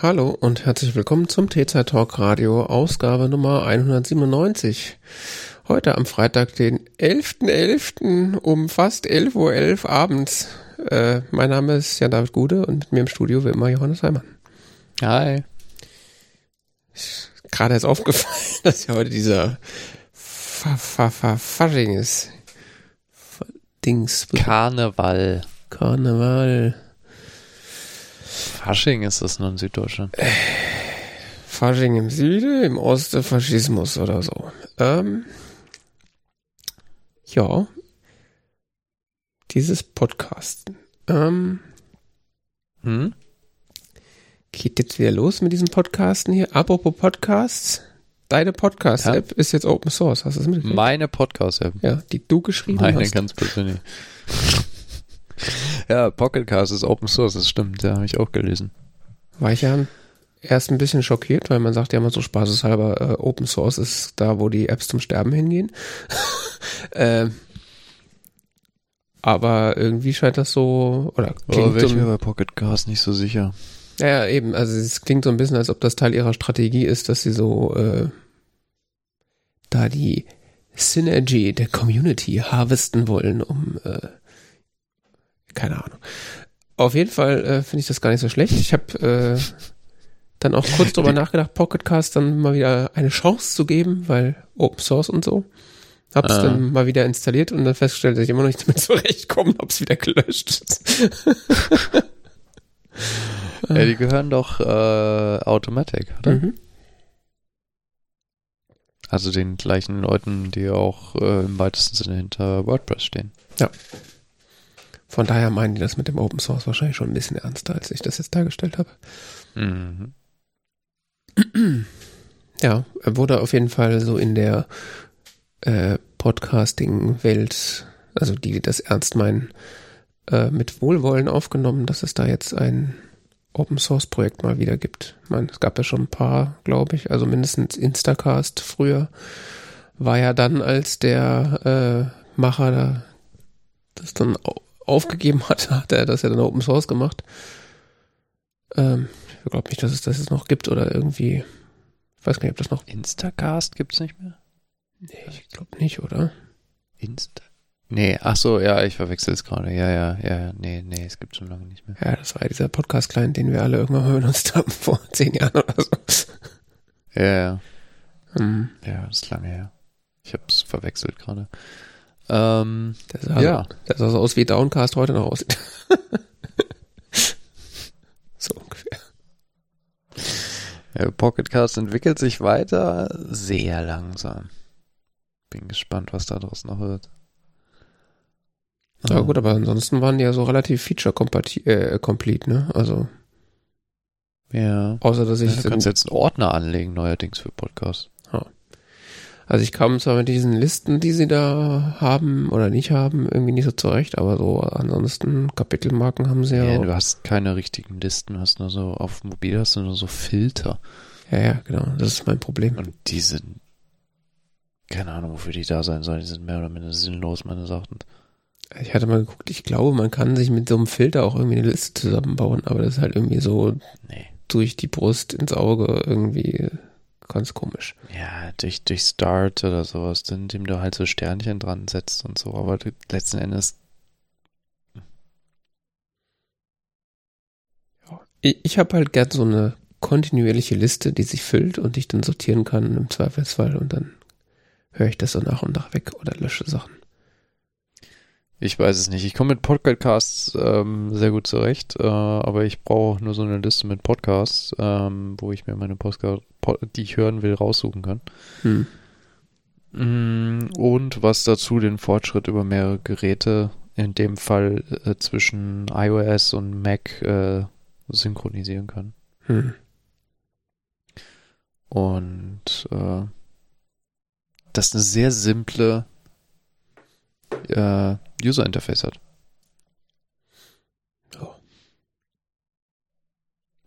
Hallo und herzlich willkommen zum T-Zeit Talk Radio, Ausgabe Nummer 197. Heute am Freitag, den 11.11. um fast 11.11 Uhr abends. Äh, mein Name ist Jan David Gude und mit mir im Studio wie immer Johannes Heimann. Hi. Ist Gerade ist aufgefallen, dass ja heute dieser Fasching ist. Dings. Karneval. Karneval. Fasching ist das nur in Süddeutschland. Fasching im Süden, im Osten Faschismus oder so. Ähm, ja. Dieses Podcasten. Ähm, Hm? geht jetzt wieder los mit diesem Podcasten hier. Apropos Podcasts. Deine Podcast-App ist jetzt Open Source. Hast du das mitgekriegt? Meine Podcast-App. Ja, die du geschrieben Meine hast. ganz persönlich. ja, Pocketcast ist Open Source, das stimmt, da habe ich auch gelesen. War ich ja erst ein bisschen schockiert, weil man sagt ja immer so spaßeshalber, äh, Open Source ist da, wo die Apps zum Sterben hingehen. ähm, aber irgendwie scheint das so, oder Aber klingt wäre so, ich mir bei Pocketcast nicht so sicher. ja, ja, eben, also es klingt so ein bisschen, als ob das Teil ihrer Strategie ist, dass sie so äh, da die Synergy der Community harvesten wollen, um äh, keine Ahnung. Auf jeden Fall äh, finde ich das gar nicht so schlecht. Ich habe äh, dann auch kurz drüber nachgedacht, Pocketcast dann mal wieder eine Chance zu geben, weil Open Source und so. Hab's Ah. dann mal wieder installiert und dann festgestellt, dass ich immer noch nicht damit zurechtkomme und hab's wieder gelöscht. Ja, die gehören doch äh, Automatic, oder? Mhm. Also den gleichen Leuten, die auch äh, im weitesten Sinne hinter WordPress stehen. Von daher meinen die das mit dem Open Source wahrscheinlich schon ein bisschen ernster, als ich das jetzt dargestellt habe. Mhm. Ja, er wurde auf jeden Fall so in der äh, Podcasting-Welt, also die, die das ernst meinen, äh, mit Wohlwollen aufgenommen, dass es da jetzt ein Open Source Projekt mal wieder gibt. Ich meine, es gab ja schon ein paar, glaube ich, also mindestens Instacast früher war ja dann, als der äh, Macher da das dann aufgegeben hat, hat er das ja dann Open Source gemacht. Ähm, ich glaube nicht, dass es das jetzt noch gibt oder irgendwie, ich weiß gar nicht, ob das noch Instacast gibt's nicht mehr? Nee, ich glaube nicht, oder? Insta? Nee, ach so, ja, ich verwechsel es gerade. Ja, ja, ja, ja, nee, nee, es gibt schon lange nicht mehr. Ja, das war ja dieser Podcast-Client, den wir alle irgendwann mal benutzt haben, vor zehn Jahren oder so. Ja, ja, Hm, ja, das ist lange her. Ich hab's verwechselt gerade. Ähm, der, sah Ja. der sah so aus, wie Downcast heute noch aussieht. so ungefähr. ja, Pocketcast entwickelt sich weiter sehr langsam. Bin gespannt, was da draus noch wird. Ja gut, aber ansonsten waren die ja so relativ feature-complete, äh, complete, ne? Also, Ja. außer dass ja ich, du kannst jetzt einen Ordner anlegen, neuerdings für Podcasts. Also ich kam zwar mit diesen Listen, die sie da haben oder nicht haben, irgendwie nicht so zurecht, aber so ansonsten Kapitelmarken haben sie ja. Ja, du hast keine richtigen Listen, du hast nur so, auf dem Mobil hast du nur so Filter. ja, ja, genau, das ist mein Problem. Und die sind, keine Ahnung, wofür die da sein sollen, die sind mehr oder minder sinnlos, meine Sachen. Ich hatte mal geguckt, ich glaube, man kann sich mit so einem Filter auch irgendwie eine Liste zusammenbauen, aber das ist halt irgendwie so Nee. durch die Brust ins Auge irgendwie ganz komisch. Ja, durch, durch Start oder sowas, indem du halt so Sternchen dran setzt und so, aber du, letzten Endes, Ich, ich habe halt gern so eine kontinuierliche Liste, die sich füllt und ich dann sortieren kann im Zweifelsfall und dann höre ich das so nach und nach weg oder lösche Sachen. Ich weiß es nicht. Ich komme mit Podcasts ähm, sehr gut zurecht, äh, aber ich brauche nur so eine Liste mit Podcasts, ähm, wo ich mir meine Podcast, Pod, die ich hören will, raussuchen kann. Hm. Mm, Und was dazu den Fortschritt über mehrere Geräte, in dem Fall äh, zwischen iOS und Mac, äh, synchronisieren kann. Hm. Und äh, das eine sehr simple äh, User Interface hat. Ja.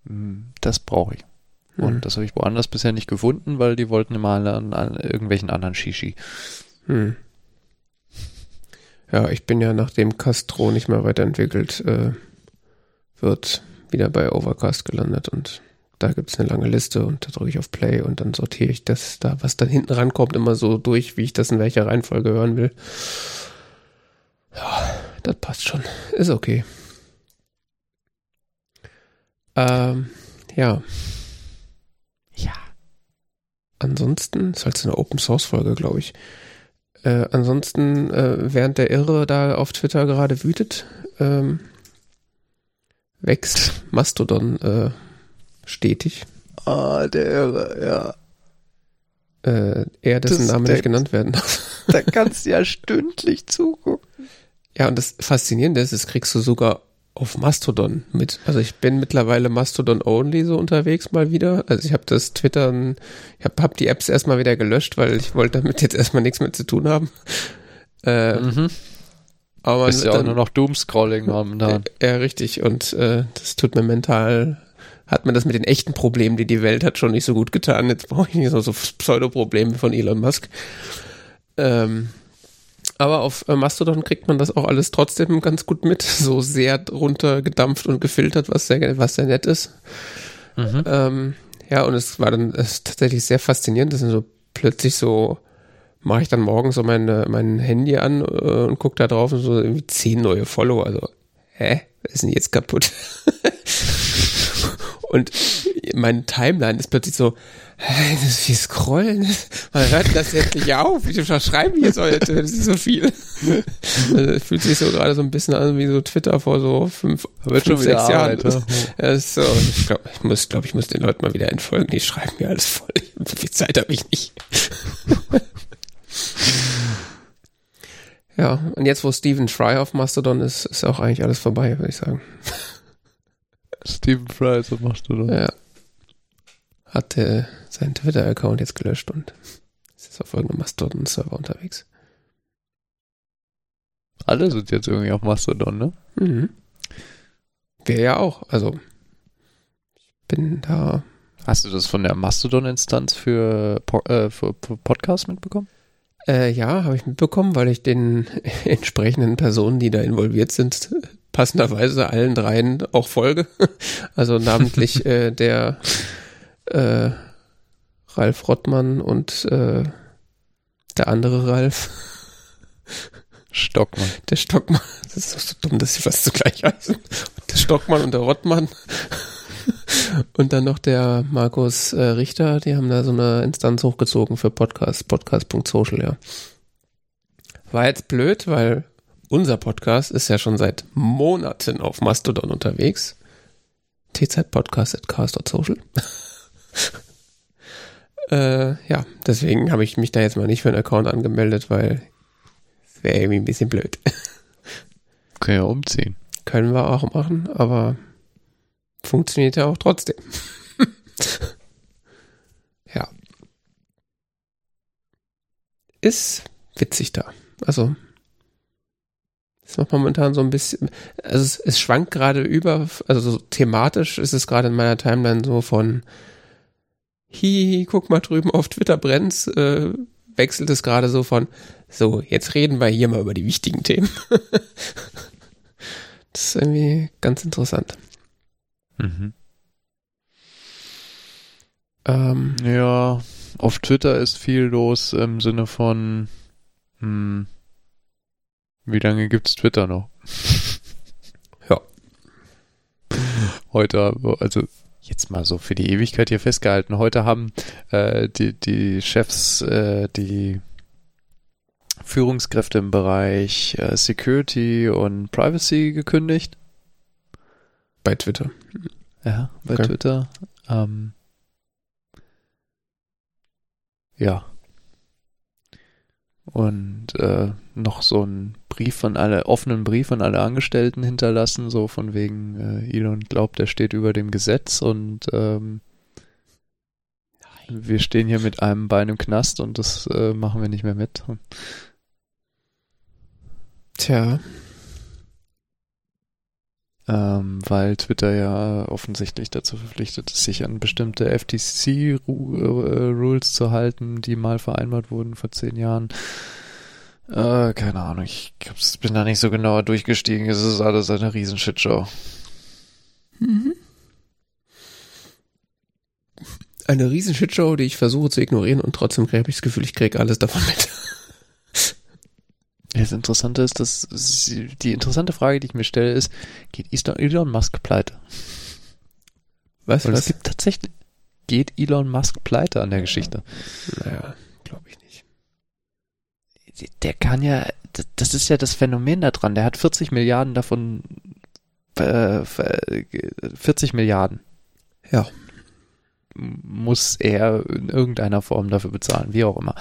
Mm, Das brauche ich. Hm. Und das habe ich woanders bisher nicht gefunden, weil die wollten immer an, an irgendwelchen anderen Shishi. Hm. Ja, ich bin ja, nachdem Castro nicht mehr weiterentwickelt äh, wird, wieder bei Overcast gelandet und da gibt es eine lange Liste und da drücke ich auf Play und dann sortiere ich das da, was dann hinten rankommt, immer so durch, wie ich das in welcher Reihenfolge hören will. Ja, das passt schon. Ist okay. Ähm, ja. Ja. Ansonsten, ist halt so eine Open Source Folge, glaube ich. Äh, ansonsten, äh, während der Irre da auf Twitter gerade wütet, ähm, wächst Mastodon äh, stetig. Ah, der Irre, ja. Äh, er, dessen das, Name nicht genannt werden darf. Da kannst du ja stündlich zugucken. Ja, und das Faszinierende ist, das kriegst du sogar auf Mastodon mit. Also ich bin mittlerweile Mastodon only so unterwegs mal wieder. Also ich habe das Twittern, ich habe hab die Apps erstmal wieder gelöscht, weil ich wollte damit jetzt erstmal nichts mehr zu tun haben. Äh, mhm. Aber ist ja auch nur noch Doomscrolling momentan. Ja, richtig. Und äh, das tut mir mental, hat mir das mit den echten Problemen, die die Welt hat, schon nicht so gut getan. Jetzt brauche ich nicht so, so Pseudoprobleme von Elon Musk. Ähm, aber auf äh, Mastodon kriegt man das auch alles trotzdem ganz gut mit, so sehr runtergedampft und gefiltert, was sehr, was sehr nett ist. Mhm. Ähm, ja, und es war dann es tatsächlich sehr faszinierend, dass so plötzlich so mache ich dann morgens so meine, mein Handy an äh, und gucke da drauf und so irgendwie zehn neue Follower. Also, hä? Was ist denn jetzt kaputt? und mein Timeline ist plötzlich so, das ist wie Scrollen. Man hört das jetzt nicht auf. Wie schreiben die jetzt heute? Das ist so viel. Also, fühlt sich so gerade so ein bisschen an wie so Twitter vor so fünf, fünf schon sechs Jahren. Ja, so, ich glaube, ich muss, glaube ich muss den Leuten mal wieder entfolgen. Die schreiben mir alles voll. So viel Zeit habe ich nicht. Ja, und jetzt, wo Stephen Fry auf Mastodon ist, ist auch eigentlich alles vorbei, würde ich sagen. Stephen Fry ist auf Mastodon. Ja. Hat äh, seinen Twitter-Account jetzt gelöscht und ist jetzt auf irgendeinem Mastodon-Server unterwegs. Alle sind jetzt irgendwie auf Mastodon, ne? Mhm. Wir ja auch. Also, ich bin da. Hast du das von der Mastodon-Instanz für, äh, für, für Podcast mitbekommen? Äh, ja, habe ich mitbekommen, weil ich den entsprechenden Personen, die da involviert sind, passenderweise allen dreien auch folge. Also namentlich äh, der äh, Ralf Rottmann und äh, der andere Ralf. Stockmann. Der Stockmann. Das ist so dumm, dass sie fast zugleich heißen. Der Stockmann und der Rottmann. Und dann noch der Markus äh, Richter, die haben da so eine Instanz hochgezogen für Podcast, podcast.social, ja. War jetzt blöd, weil unser Podcast ist ja schon seit Monaten auf Mastodon unterwegs. tzpodcast.cast.social. äh, ja, deswegen habe ich mich da jetzt mal nicht für einen Account angemeldet, weil es wäre irgendwie ein bisschen blöd. Können ja umziehen. Können wir auch machen, aber funktioniert ja auch trotzdem. ja. Ist witzig da. Also, ist noch momentan so ein bisschen, also es, es schwankt gerade über, also so thematisch ist es gerade in meiner Timeline so von Hihi, guck mal drüben auf Twitter brennt's, äh, wechselt es gerade so von, so, jetzt reden wir hier mal über die wichtigen Themen. das ist irgendwie ganz interessant. Mhm. Ähm, ja, auf Twitter ist viel los im Sinne von, hm, wie lange gibt's Twitter noch? ja. Heute, also jetzt mal so für die Ewigkeit hier festgehalten. Heute haben äh, die, die Chefs, äh, die Führungskräfte im Bereich äh, Security und Privacy gekündigt. Bei Twitter. Ja, bei okay. Twitter. Ähm, ja. Und äh, noch so einen Brief von alle, offenen Brief an alle Angestellten hinterlassen, so von wegen äh, Elon glaubt, er steht über dem Gesetz und ähm, wir stehen hier mit einem Bein im Knast und das äh, machen wir nicht mehr mit. Tja ähm, weil Twitter ja offensichtlich dazu verpflichtet ist, sich an bestimmte FTC-Rules äh, zu halten, die mal vereinbart wurden vor zehn Jahren. Äh, keine Ahnung, ich bin da nicht so genauer durchgestiegen. Es ist alles eine Riesenshitshow. Mhm. eine riesen Shitshow, die ich versuche zu ignorieren und trotzdem habe ich das Gefühl, ich kriege alles davon mit. Das Interessante ist, dass sie, die interessante Frage, die ich mir stelle, ist, geht Elon Musk pleite? Was? Weil was? es gibt tatsächlich, geht Elon Musk pleite an der Geschichte? Naja, glaube ich nicht. Der kann ja, das- das ist ja das Phänomen da dran, der hat 40 Milliarden davon, äh, 40 Milliarden Ja. muss er in irgendeiner Form dafür bezahlen, wie auch immer.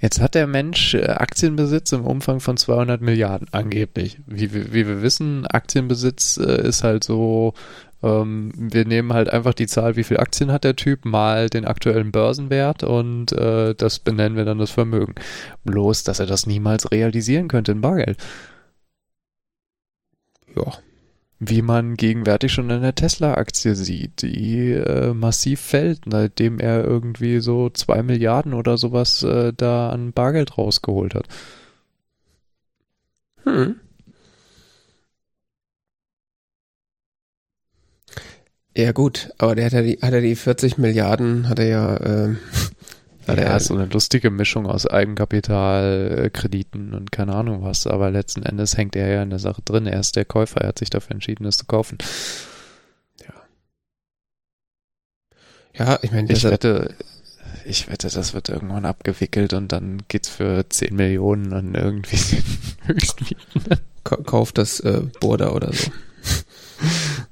Jetzt hat der Mensch äh, Aktienbesitz im Umfang von 200 Milliarden, angeblich. Wie, wir- wie wir wissen, Aktienbesitz äh, ist halt so, ähm, wir nehmen halt einfach die Zahl, wie viel Aktien hat der Typ, mal den aktuellen Börsenwert und äh, das benennen wir dann das Vermögen. Bloß, dass er das niemals realisieren könnte in Bargeld. Ja. Wie man gegenwärtig schon in der Tesla-Aktie sieht, die äh, massiv fällt, nachdem er irgendwie so zwei Milliarden oder sowas äh, da an Bargeld rausgeholt hat. Hm. Ja gut, aber der hat ja die, hat er die 40 Milliarden, hat er ja, ähm, hat Ja, er ist so eine lustige Mischung aus Eigenkapital, äh, Krediten und keine Ahnung was, aber letzten Endes hängt er ja in der Sache drin. Er ist der Käufer, er hat sich dafür entschieden, das zu kaufen. ja, ich meine, Ich wette, ich wette, das wird irgendwann abgewickelt und dann geht's für 10 Millionen an irgendwie ka- kauft das äh, Burda oder so.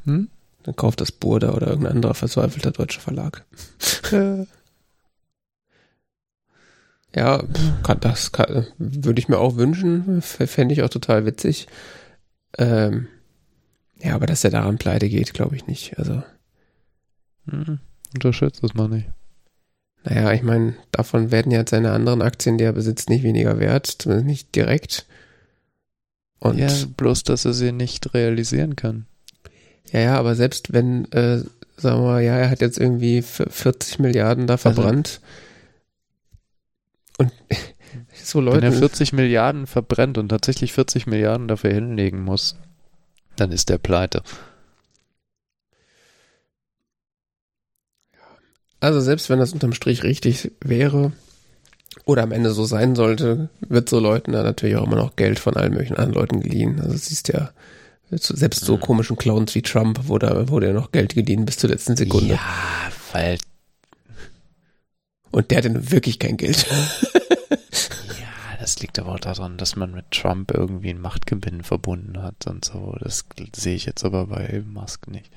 Hm? Dann kauft das Burda oder irgendein anderer verzweifelter deutscher Verlag. Ja, kann, das kann, würde ich mir auch wünschen. Fände ich auch total witzig. Ähm, ja, aber dass er daran pleite geht, glaube ich nicht. Also, Hm, unterschätzt das mal nicht. naja, ich meine, davon werden jetzt seine anderen Aktien, die er besitzt, nicht weniger wert, zumindest nicht direkt. Und ja, bloß, dass er sie nicht realisieren kann. Ja, ja, aber selbst wenn, äh, sagen wir mal, ja, er hat jetzt irgendwie f- 40 Milliarden da verbrannt. Und so Wenn er Leute, 40 Milliarden verbrennt und tatsächlich 40 Milliarden dafür hinlegen muss, dann ist der pleite. also selbst wenn das unterm Strich richtig wäre oder am Ende so sein sollte, wird so Leuten dann natürlich auch immer noch Geld von allen möglichen anderen Leuten geliehen. Also es ist ja selbst so komischen Clowns wie Trump wurde, wurde ja noch Geld geliehen bis zur letzten Sekunde. Ja, weil, Und der hatte nun wirklich kein Geld. ja, das liegt aber auch daran, dass man mit Trump irgendwie einen Machtgewinn verbunden hat und so. Das sehe ich jetzt aber bei Musk nicht.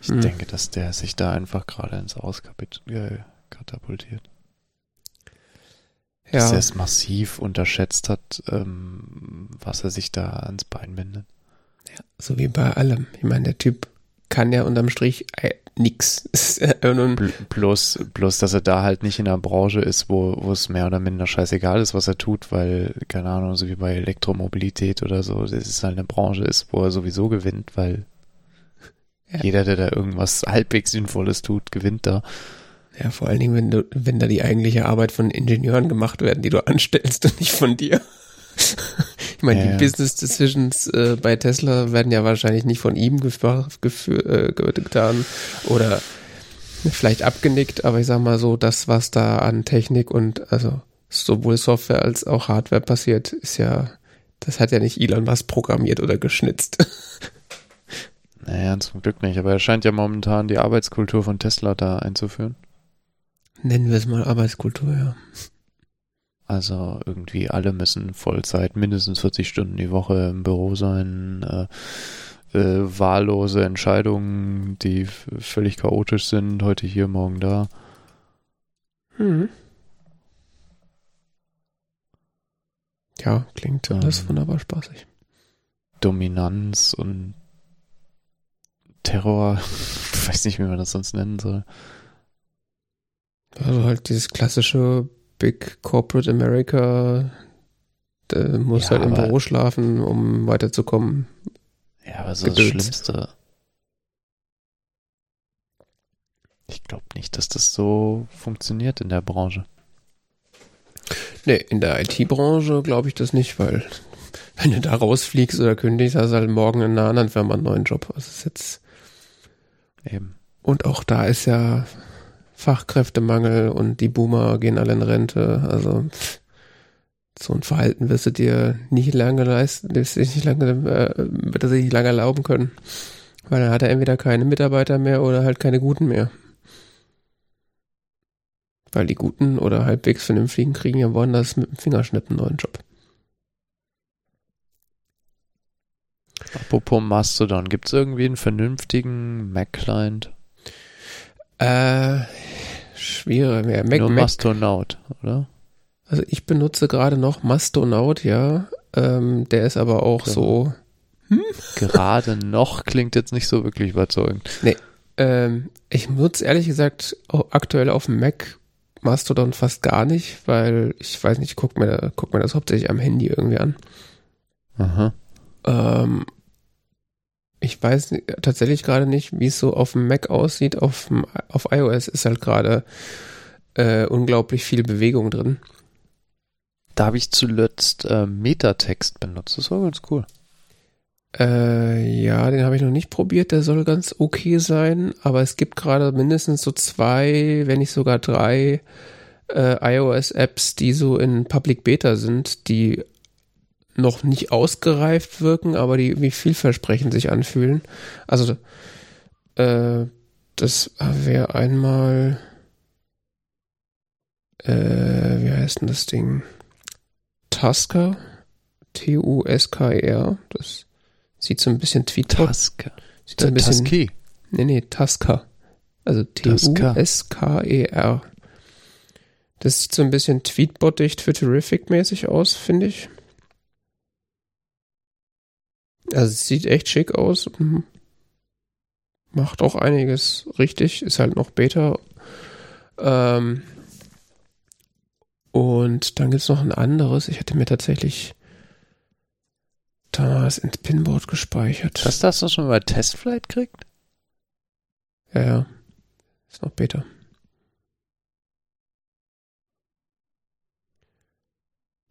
Ich Hm. denke, dass der sich da einfach gerade ins Aus äh, katapultiert. Dass ja. er es massiv unterschätzt hat, ähm, was er sich da ans Bein bindet. So wie bei allem. Ich meine, der Typ kann ja unterm Strich äh, nix. Bloß, bloß, dass er da halt nicht in einer Branche ist, wo, wo es mehr oder minder scheißegal ist, was er tut, weil, keine Ahnung, so wie bei Elektromobilität oder so, das ist halt eine Branche ist, wo er sowieso gewinnt, weil Ja. jeder, der da irgendwas halbwegs Sinnvolles tut, gewinnt da. ja, vor allen Dingen, wenn du, wenn da die eigentliche Arbeit von Ingenieuren gemacht werden, die du anstellst und nicht von dir. Ich meine, Ja, die. Business Decisions äh, bei Tesla werden ja wahrscheinlich nicht von ihm äh, ge- getan oder vielleicht abgenickt, aber ich sag mal so, das, was da an Technik und also sowohl Software als auch Hardware passiert, ist ja, das hat ja nicht Elon Musk programmiert oder geschnitzt. Naja, zum Glück nicht, aber er scheint ja momentan die Arbeitskultur von Tesla da einzuführen. Nennen wir es mal Arbeitskultur, ja. Also irgendwie alle müssen Vollzeit mindestens 40 Stunden die Woche im Büro sein. Äh, äh, wahllose Entscheidungen, die völlig chaotisch sind. Heute hier, morgen da. Mhm. Ja, klingt alles Ähm. wunderbar spaßig. Dominanz und Terror. Ich weiß nicht, wie man das sonst nennen soll. Also halt dieses klassische Big Corporate America, der muss Ja, halt im Büro schlafen, um weiterzukommen. Ja, aber so das Gedöns. Schlimmste. Ich glaube nicht, dass das so funktioniert in der Branche. Nee, in der IT-Branche glaube ich das nicht, weil wenn du da rausfliegst oder kündigst, hast du halt morgen in einer anderen Firma einen neuen Job. Also das ist jetzt, Eben. Und auch da ist ja Fachkräftemangel und die Boomer gehen alle in Rente. Also so ein Verhalten wirst du dir nicht lange leisten, wirst du nicht lange, äh, wird er sich nicht lange erlauben können. Weil dann hat er entweder keine Mitarbeiter mehr oder halt keine guten mehr. Weil die guten oder halbwegs vernünftigen kriegen ja woanders mit dem Fingerschnitt einen neuen Job. Apropos Mastodon, gibt es irgendwie einen vernünftigen Mac-Client? Äh, schwierig. Ja, Mac, Nur Mac, Mastonaut, oder? also ich benutze gerade noch Mastonaut, ja. Ähm, der ist aber auch Ja. so, Gerade noch klingt jetzt nicht so wirklich überzeugend. ähm, ich nutze ehrlich gesagt aktuell auf dem Mac Mastodon fast gar nicht, weil ich weiß nicht, ich guck mir, guck mir das hauptsächlich am Handy irgendwie an. Aha. Ich weiß tatsächlich gerade nicht, wie es so auf dem Mac aussieht. Auf, dem, auf iOS ist halt gerade äh, unglaublich viel Bewegung drin. Da habe ich zuletzt äh, Metatext benutzt. Das war ganz cool. Äh, ja, den habe ich noch nicht probiert. Der soll ganz okay sein, aber es gibt gerade mindestens so zwei, wenn nicht sogar drei äh, iOS-Apps, die so in Public Beta sind, die noch nicht ausgereift wirken, aber die irgendwie vielversprechend sich anfühlen. Also äh, das wäre einmal äh, wie heißt denn das Ding? Tusker, T-U-S-K-E-R. Das sieht so ein bisschen Tweetbot. Tasker. Sieht so ein bisschen, Tusky. nee, nee, Tusker. Also Tusker. T-U-S-K-E-R. Das sieht so ein bisschen Tweetbot-dicht für Terrific-mäßig aus, finde ich. Also es sieht echt schick aus. Mhm. Macht auch einiges richtig. Ist halt noch Beta. Ähm, und dann gibt es noch ein anderes. Ich hatte mir tatsächlich damals ins Pinboard gespeichert. Das das, was man bei Testflight kriegt? Ja, ja. Ist noch Beta.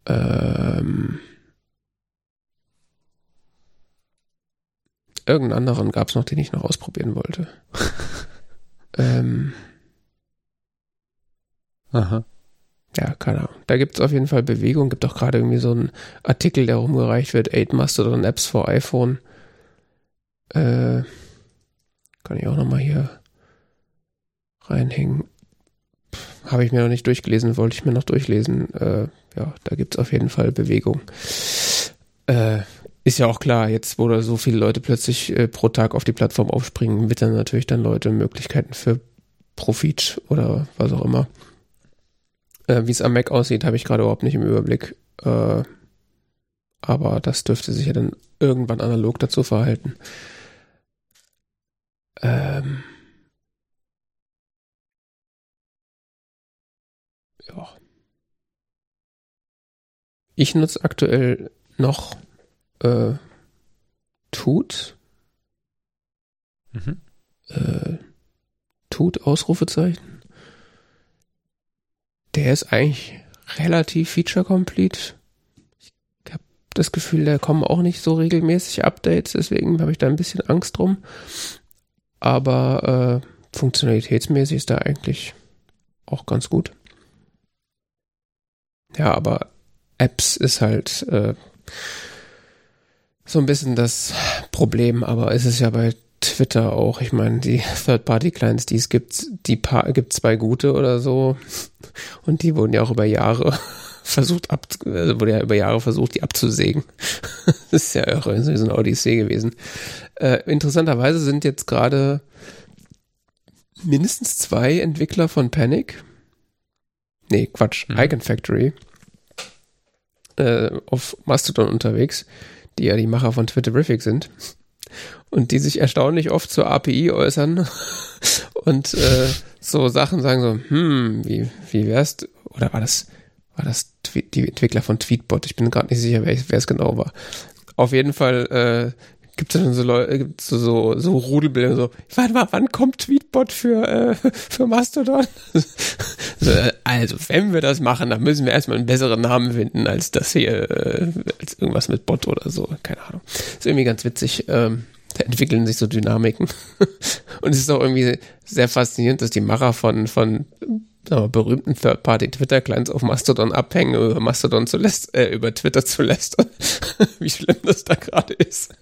Ähm. Irgendeinen anderen gab es noch, den ich noch ausprobieren wollte. ähm, Aha. ja, keine Ahnung. Da gibt es auf jeden Fall Bewegung. Gibt auch gerade irgendwie so einen Artikel, der rumgereicht wird. 8 Mastodon Apps for iPhone. Äh, kann ich auch nochmal hier reinhängen. Habe ich mir noch nicht durchgelesen, wollte ich mir noch durchlesen. Äh, ja, da gibt es auf jeden Fall Bewegung. Äh, ist ja auch klar, jetzt wo da so viele Leute plötzlich äh, pro Tag auf die Plattform aufspringen, wittern natürlich dann Leute Möglichkeiten für Profit oder was auch immer. Äh, Wie es am Mac aussieht, habe ich gerade überhaupt nicht im Überblick. Äh, aber das dürfte sich ja dann irgendwann analog dazu verhalten. Ähm, ja. Ich nutze aktuell noch äh, Tut. Mhm. Äh, Tut, Ausrufezeichen. Der ist eigentlich relativ feature-complete. Ich habe das Gefühl, da kommen auch nicht so regelmäßig Updates, deswegen habe ich da ein bisschen Angst drum. Aber äh, funktionalitätsmäßig ist da eigentlich auch ganz gut. Ja, aber Apps ist halt äh, so ein bisschen das Problem, aber es ist ja bei Twitter auch. Ich meine, die Third-Party-Clients, die es gibt, die paar, gibt zwei gute oder so. Und die wurden ja auch über Jahre versucht ab, also wurde ja über Jahre versucht, die abzusägen. das ist ja irre, so eine Odyssee gewesen. Äh, interessanterweise sind jetzt gerade mindestens zwei Entwickler von Panic. Nee, Quatsch, Mhm. Icon Factory. Äh, auf Mastodon unterwegs, die ja die Macher von Twitterific sind. Und die sich erstaunlich oft zur API äußern und äh, so Sachen sagen so, hm, wie, wie wär's, oder war das, war das die Entwickler von Tweetbot? Ich bin gerade nicht sicher, wer wer es genau war. Auf jeden Fall äh, gibt es dann so Leute, gibt's so, so, so Rudelbilder, so, warte mal, wann kommt Tweetbot für, äh, für Mastodon? so, äh, also, wenn wir das machen, dann müssen wir erstmal einen besseren Namen finden, als das hier, äh, als irgendwas mit Bot oder so, keine Ahnung. Ist irgendwie ganz witzig. Ähm, da entwickeln sich so Dynamiken. Und es ist auch irgendwie sehr faszinierend, dass die Macher von, von wir, berühmten Third-Party-Twitter-Clients auf Mastodon abhängen, über Mastodon zu lästern, äh, über Twitter zu lästern. Wie schlimm das da gerade ist.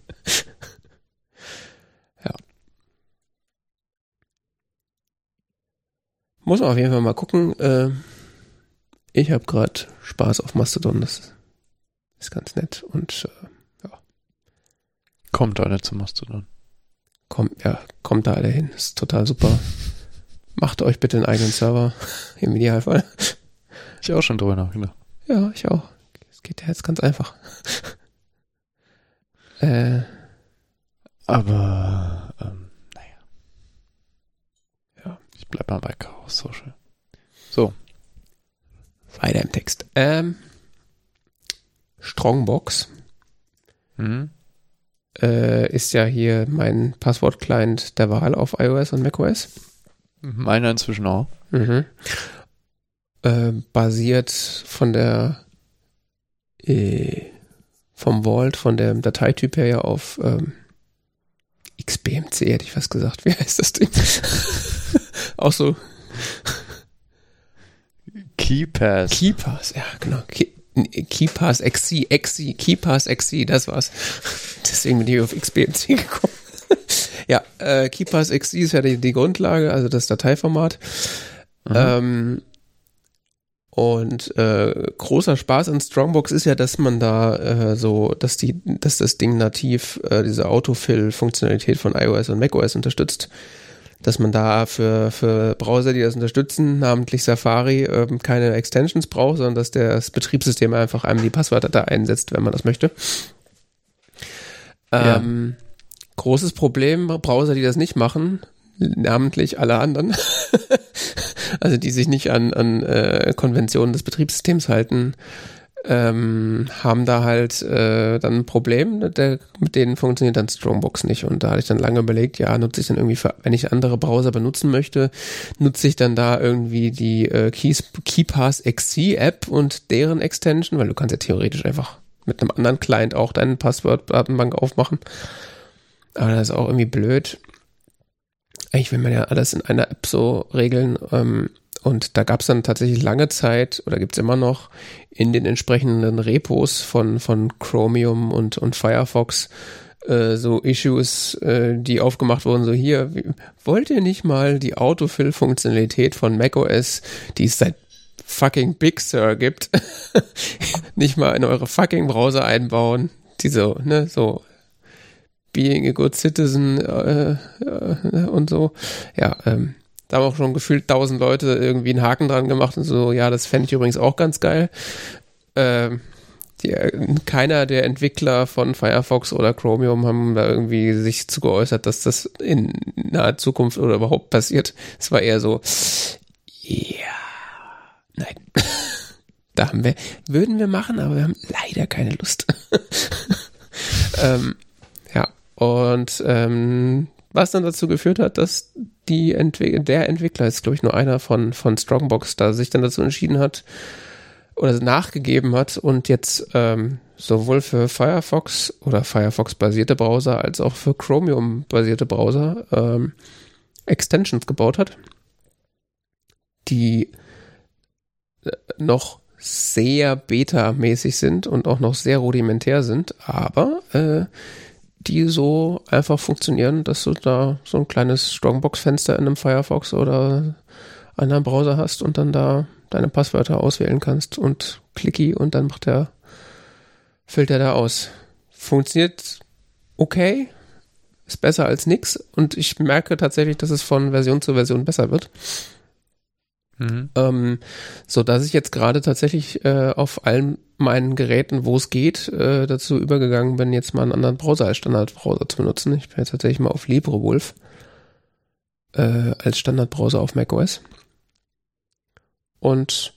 ja. Muss man auf jeden Fall mal gucken. Äh, ich habe gerade Spaß auf Mastodon, das ist ganz nett und äh, Kommt alle zu Mastodon. Kommt, ja, kommt da alle hin. Ist total super. Macht euch bitte einen eigenen Server. Im Idealfall. Ich auch schon drüber nachgedacht. Ja, ich auch. Es geht ja jetzt ganz einfach. äh, aber, ähm, naja. Ja, ich bleib mal bei Chaos Social. So. Weiter im Text. Ähm, Strongbox. Mhm äh, ist ja hier mein Passwort-Client der Wahl auf iOS und macOS. Meiner inzwischen auch. Mhm. Äh, basiert von der äh, vom Vault, von dem Dateityp her ja auf ähm, XBMC, hätte ich was gesagt. Wie heißt das Ding? auch so. KeyPass. KeyPass, ja, genau. Key KeyPass XC, XC, KeyPass XC, das war's. Deswegen bin ich auf XBMC gekommen. Ja, äh, KeyPass XC ist ja die, die Grundlage, also das Dateiformat. Mhm. Ähm, und äh, großer Spaß an Strongbox ist ja, dass man da äh, so, dass die, dass das Ding nativ äh, diese Autofill-Funktionalität von iOS und macOS unterstützt dass man da für, für Browser, die das unterstützen, namentlich Safari, ähm, keine Extensions braucht, sondern dass das Betriebssystem einfach einem die Passwörter da einsetzt, wenn man das möchte. Ähm, ja. Großes Problem, Browser, die das nicht machen, namentlich alle anderen, also die sich nicht an, an äh, Konventionen des Betriebssystems halten, ähm, haben da halt äh, dann ein Problem, der, mit denen funktioniert dann Strongbox nicht. Und da hatte ich dann lange überlegt, ja, nutze ich dann irgendwie, für, wenn ich andere Browser benutzen möchte, nutze ich dann da irgendwie die äh, KeyPass XC App und deren Extension, weil du kannst ja theoretisch einfach mit einem anderen Client auch deine Passwort-Datenbank aufmachen. Aber das ist auch irgendwie blöd. Eigentlich will man ja alles in einer App so regeln. Ähm, und da gab es dann tatsächlich lange Zeit, oder gibt es immer noch, in den entsprechenden Repos von, von Chromium und, und Firefox äh, so Issues, äh, die aufgemacht wurden, so hier, wollt ihr nicht mal die Autofill-Funktionalität von macOS, die es seit fucking Big Sur gibt, nicht mal in eure fucking Browser einbauen, die so, ne, so being a good citizen äh, äh, und so. Ja, ähm, da haben auch schon gefühlt tausend Leute irgendwie einen Haken dran gemacht und so, ja, das fände ich übrigens auch ganz geil. Ähm, die, keiner der Entwickler von Firefox oder Chromium haben da irgendwie sich zu geäußert, dass das in naher Zukunft oder überhaupt passiert. Es war eher so, ja, nein. da haben wir, würden wir machen, aber wir haben leider keine Lust. ähm, und ähm, was dann dazu geführt hat, dass die Entwick der Entwickler, ist glaube ich nur einer von, von Strongbox, da sich dann dazu entschieden hat oder nachgegeben hat und jetzt ähm, sowohl für Firefox oder Firefox-basierte Browser als auch für Chromium-basierte Browser ähm, Extensions gebaut hat, die äh, noch sehr beta-mäßig sind und auch noch sehr rudimentär sind, aber äh, die so einfach funktionieren, dass du da so ein kleines Strongbox-Fenster in einem Firefox oder einem Browser hast und dann da deine Passwörter auswählen kannst und klicki und dann macht der, füllt er da aus. Funktioniert okay, ist besser als nix und ich merke tatsächlich, dass es von Version zu Version besser wird. Mhm. Ähm, so dass ich jetzt gerade tatsächlich äh, auf allen meinen Geräten, wo es geht, äh, dazu übergegangen bin, jetzt mal einen anderen Browser als Standardbrowser zu benutzen. Ich bin jetzt tatsächlich mal auf LibreWolf äh, als Standardbrowser auf macOS. Und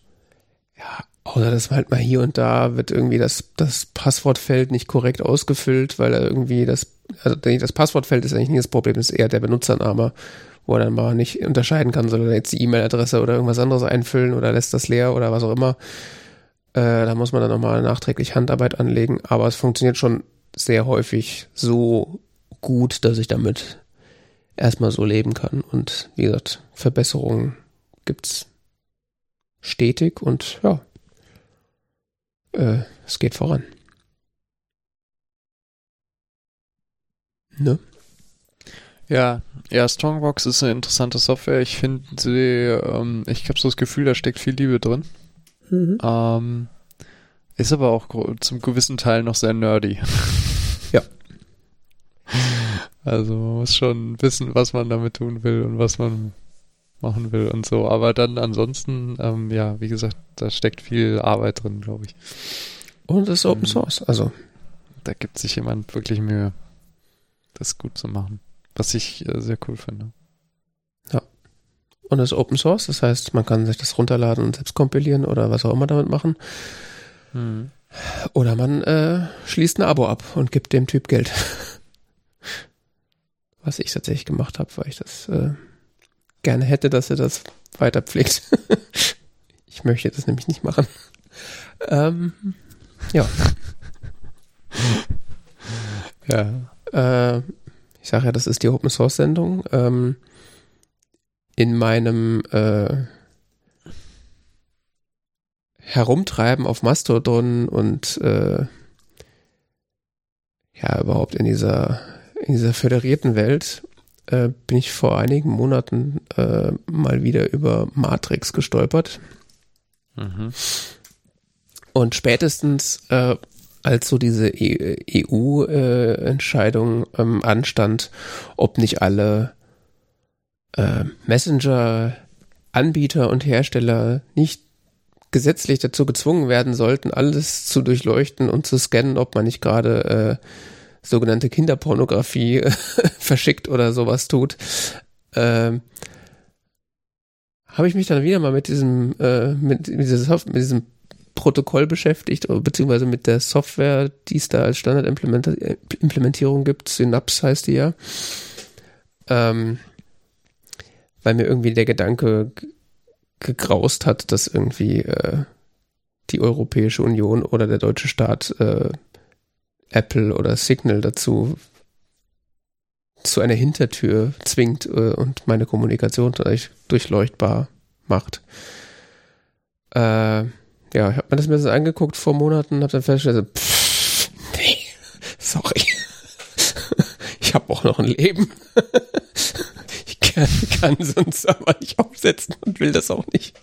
ja, außer dass halt mal hier und da wird irgendwie das, das Passwortfeld nicht korrekt ausgefüllt, weil er irgendwie das, also das Passwortfeld ist eigentlich nicht das Problem, ist eher der Benutzername wo er dann mal nicht unterscheiden kann, soll er jetzt die E-Mail-Adresse oder irgendwas anderes einfüllen oder lässt das leer oder was auch immer. Äh, da muss man dann nochmal nachträglich Handarbeit anlegen, aber es funktioniert schon sehr häufig so gut, dass ich damit erstmal so leben kann. Und wie gesagt, Verbesserungen gibt's stetig und ja, äh, es geht voran. Ne? Ja, ja, Strongbox ist eine interessante Software. Ich finde sie, ähm, ich habe so das Gefühl, da steckt viel Liebe drin. Mhm. Ähm, ist aber auch zum gewissen Teil noch sehr nerdy. Ja. Also man muss schon wissen, was man damit tun will und was man machen will und so. Aber dann ansonsten, ähm, ja, wie gesagt, da steckt viel Arbeit drin, glaube ich. Und es ist Open mhm. Source, also. Da gibt sich jemand wirklich Mühe, das gut zu machen. Was ich äh, sehr cool finde. Ja. Und es ist Open Source, das heißt, man kann sich das runterladen und selbst kompilieren oder was auch immer damit machen. Mhm. Oder man äh, schließt ein Abo ab und gibt dem Typ Geld. Was ich tatsächlich gemacht habe, weil ich das äh, gerne hätte, dass er das weiter pflegt. ich möchte das nämlich nicht machen. Ähm, ja. ja. Äh, ich sage ja, das ist die Open Source Sendung. Ähm, in meinem äh, Herumtreiben auf Mastodon und äh, ja, überhaupt in dieser, in dieser föderierten Welt äh, bin ich vor einigen Monaten äh, mal wieder über Matrix gestolpert. Mhm. Und spätestens äh, als so diese EU-Entscheidung e ähm, anstand, ob nicht alle äh, Messenger-Anbieter und Hersteller nicht gesetzlich dazu gezwungen werden sollten, alles zu durchleuchten und zu scannen, ob man nicht gerade äh, sogenannte Kinderpornografie äh, verschickt oder sowas tut, äh, habe ich mich dann wieder mal mit diesem, äh, mit, mit, dieser mit diesem Protokoll beschäftigt, beziehungsweise mit der Software, die es da als Standardimplementierung gibt. Synapse heißt die ja. Ähm, weil mir irgendwie der Gedanke gegraust hat, dass irgendwie äh, die Europäische Union oder der deutsche Staat äh, Apple oder Signal dazu zu einer Hintertür zwingt äh, und meine Kommunikation durchleuchtbar macht. Äh, ja, ich habe mir das mir so angeguckt vor Monaten, habe dann festgestellt, pff, nee, sorry. ich habe auch noch ein Leben. ich kann, kann sonst aber nicht aufsetzen und will das auch nicht.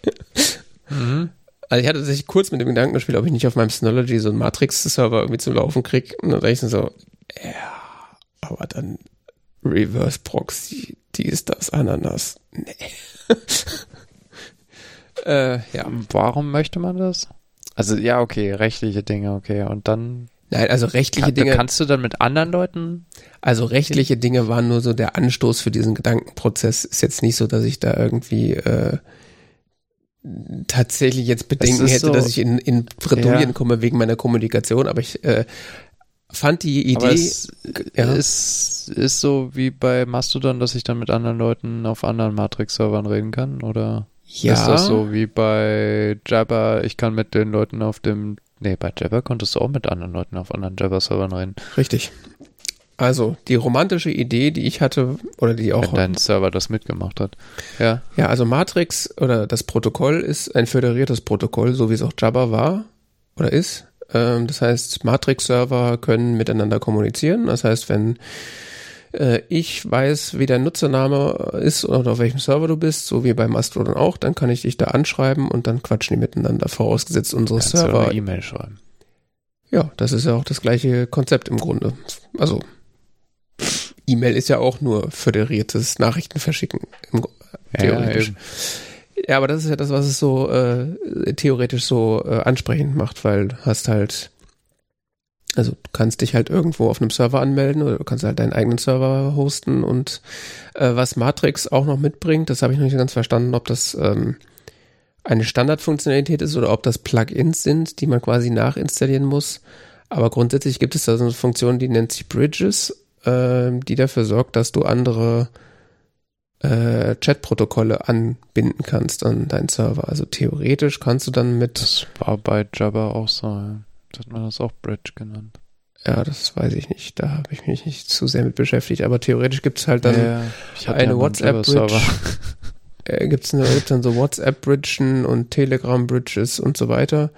Mhm. Also ich hatte tatsächlich kurz mit dem Gedanken gespielt, ob ich nicht auf meinem Synology so einen Matrix-Server irgendwie zum Laufen kriege. Und dann dachte ich so, ja, aber dann Reverse Proxy, die ist das Ananas. Nee. Äh, ja. Warum möchte man das? Also ja, okay, rechtliche Dinge, okay. Und dann Nein, also rechtliche Kann, Dinge. Kannst du dann mit anderen Leuten? Also rechtliche Dinge waren nur so der Anstoß für diesen Gedankenprozess. Ist jetzt nicht so, dass ich da irgendwie äh, tatsächlich jetzt Bedenken hätte, so, dass ich in, in Bredouillen ja. komme wegen meiner Kommunikation, aber ich äh, fand die Idee. Aber es ja. ist, ist so wie bei Mastodon, dass ich dann mit anderen Leuten auf anderen Matrix-Servern reden kann, oder? Ja. Ist das so wie bei Jabber, ich kann mit den Leuten auf dem Nee, bei Jabber konntest du auch mit anderen Leuten auf anderen Jabber-Servern reden. Richtig. Also die romantische Idee, die ich hatte, oder die auch. Wenn dein Server das mitgemacht hat. Ja. Ja, also Matrix oder das Protokoll ist ein föderiertes Protokoll, so wie es auch Jabber war oder ist. Ähm, das heißt, Matrix-Server können miteinander kommunizieren. Das heißt, wenn äh, ich weiß, wie dein Nutzername ist oder auf welchem Server du bist, so wie bei Mastodon auch, dann kann ich dich da anschreiben und dann quatschen die miteinander, vorausgesetzt unsere Kannst Server. Du E-Mail schreiben. Ja, das ist ja auch das gleiche Konzept im Grunde. Also E-Mail ist ja auch nur föderiertes Nachrichtenverschicken. Im, theoretisch. Ja, ja, ja, aber das ist ja das, was es so äh, theoretisch so äh, ansprechend macht, weil hast halt, also du kannst dich halt irgendwo auf einem Server anmelden oder du kannst halt deinen eigenen Server hosten und äh, was Matrix auch noch mitbringt, das habe ich noch nicht ganz verstanden, ob das ähm, eine Standardfunktionalität ist oder ob das Plugins sind, die man quasi nachinstallieren muss. Aber grundsätzlich gibt es da so eine Funktion, die nennt sich Bridges äh, die dafür sorgt, dass du andere äh, Chat-Protokolle anbinden kannst an deinen Server. Also theoretisch kannst du dann mit. Das war bei Jabber auch so. Ja. Hat man das auch Bridge genannt. Ja, das weiß ich nicht. Da habe ich mich nicht zu sehr mit beschäftigt. Aber theoretisch gibt es halt dann Ja, eine ja WhatsApp-Bridge. Äh, eine, gibt's dann so WhatsApp-Bridgen und Telegram-Bridges und so weiter,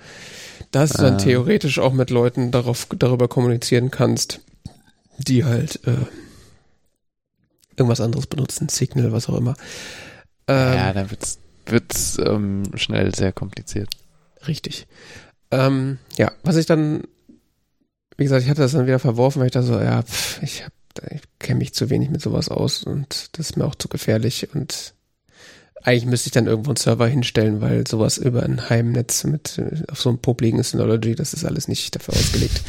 dass du dann Ah. theoretisch auch mit Leuten darauf, darüber kommunizieren kannst, die halt äh, irgendwas anderes benutzen, Signal, was auch immer. Ähm, Ja, dann wird's, wird's ähm, schnell sehr kompliziert. Richtig. Ähm, ja, was ich dann, wie gesagt, ich hatte das dann wieder verworfen, weil ich da so, ja, pff, ich, ich kenne mich zu wenig mit sowas aus und das ist mir auch zu gefährlich und eigentlich müsste ich dann irgendwo einen Server hinstellen, weil sowas über ein Heimnetz mit auf so einem popligen Synology, das ist alles nicht dafür ausgelegt.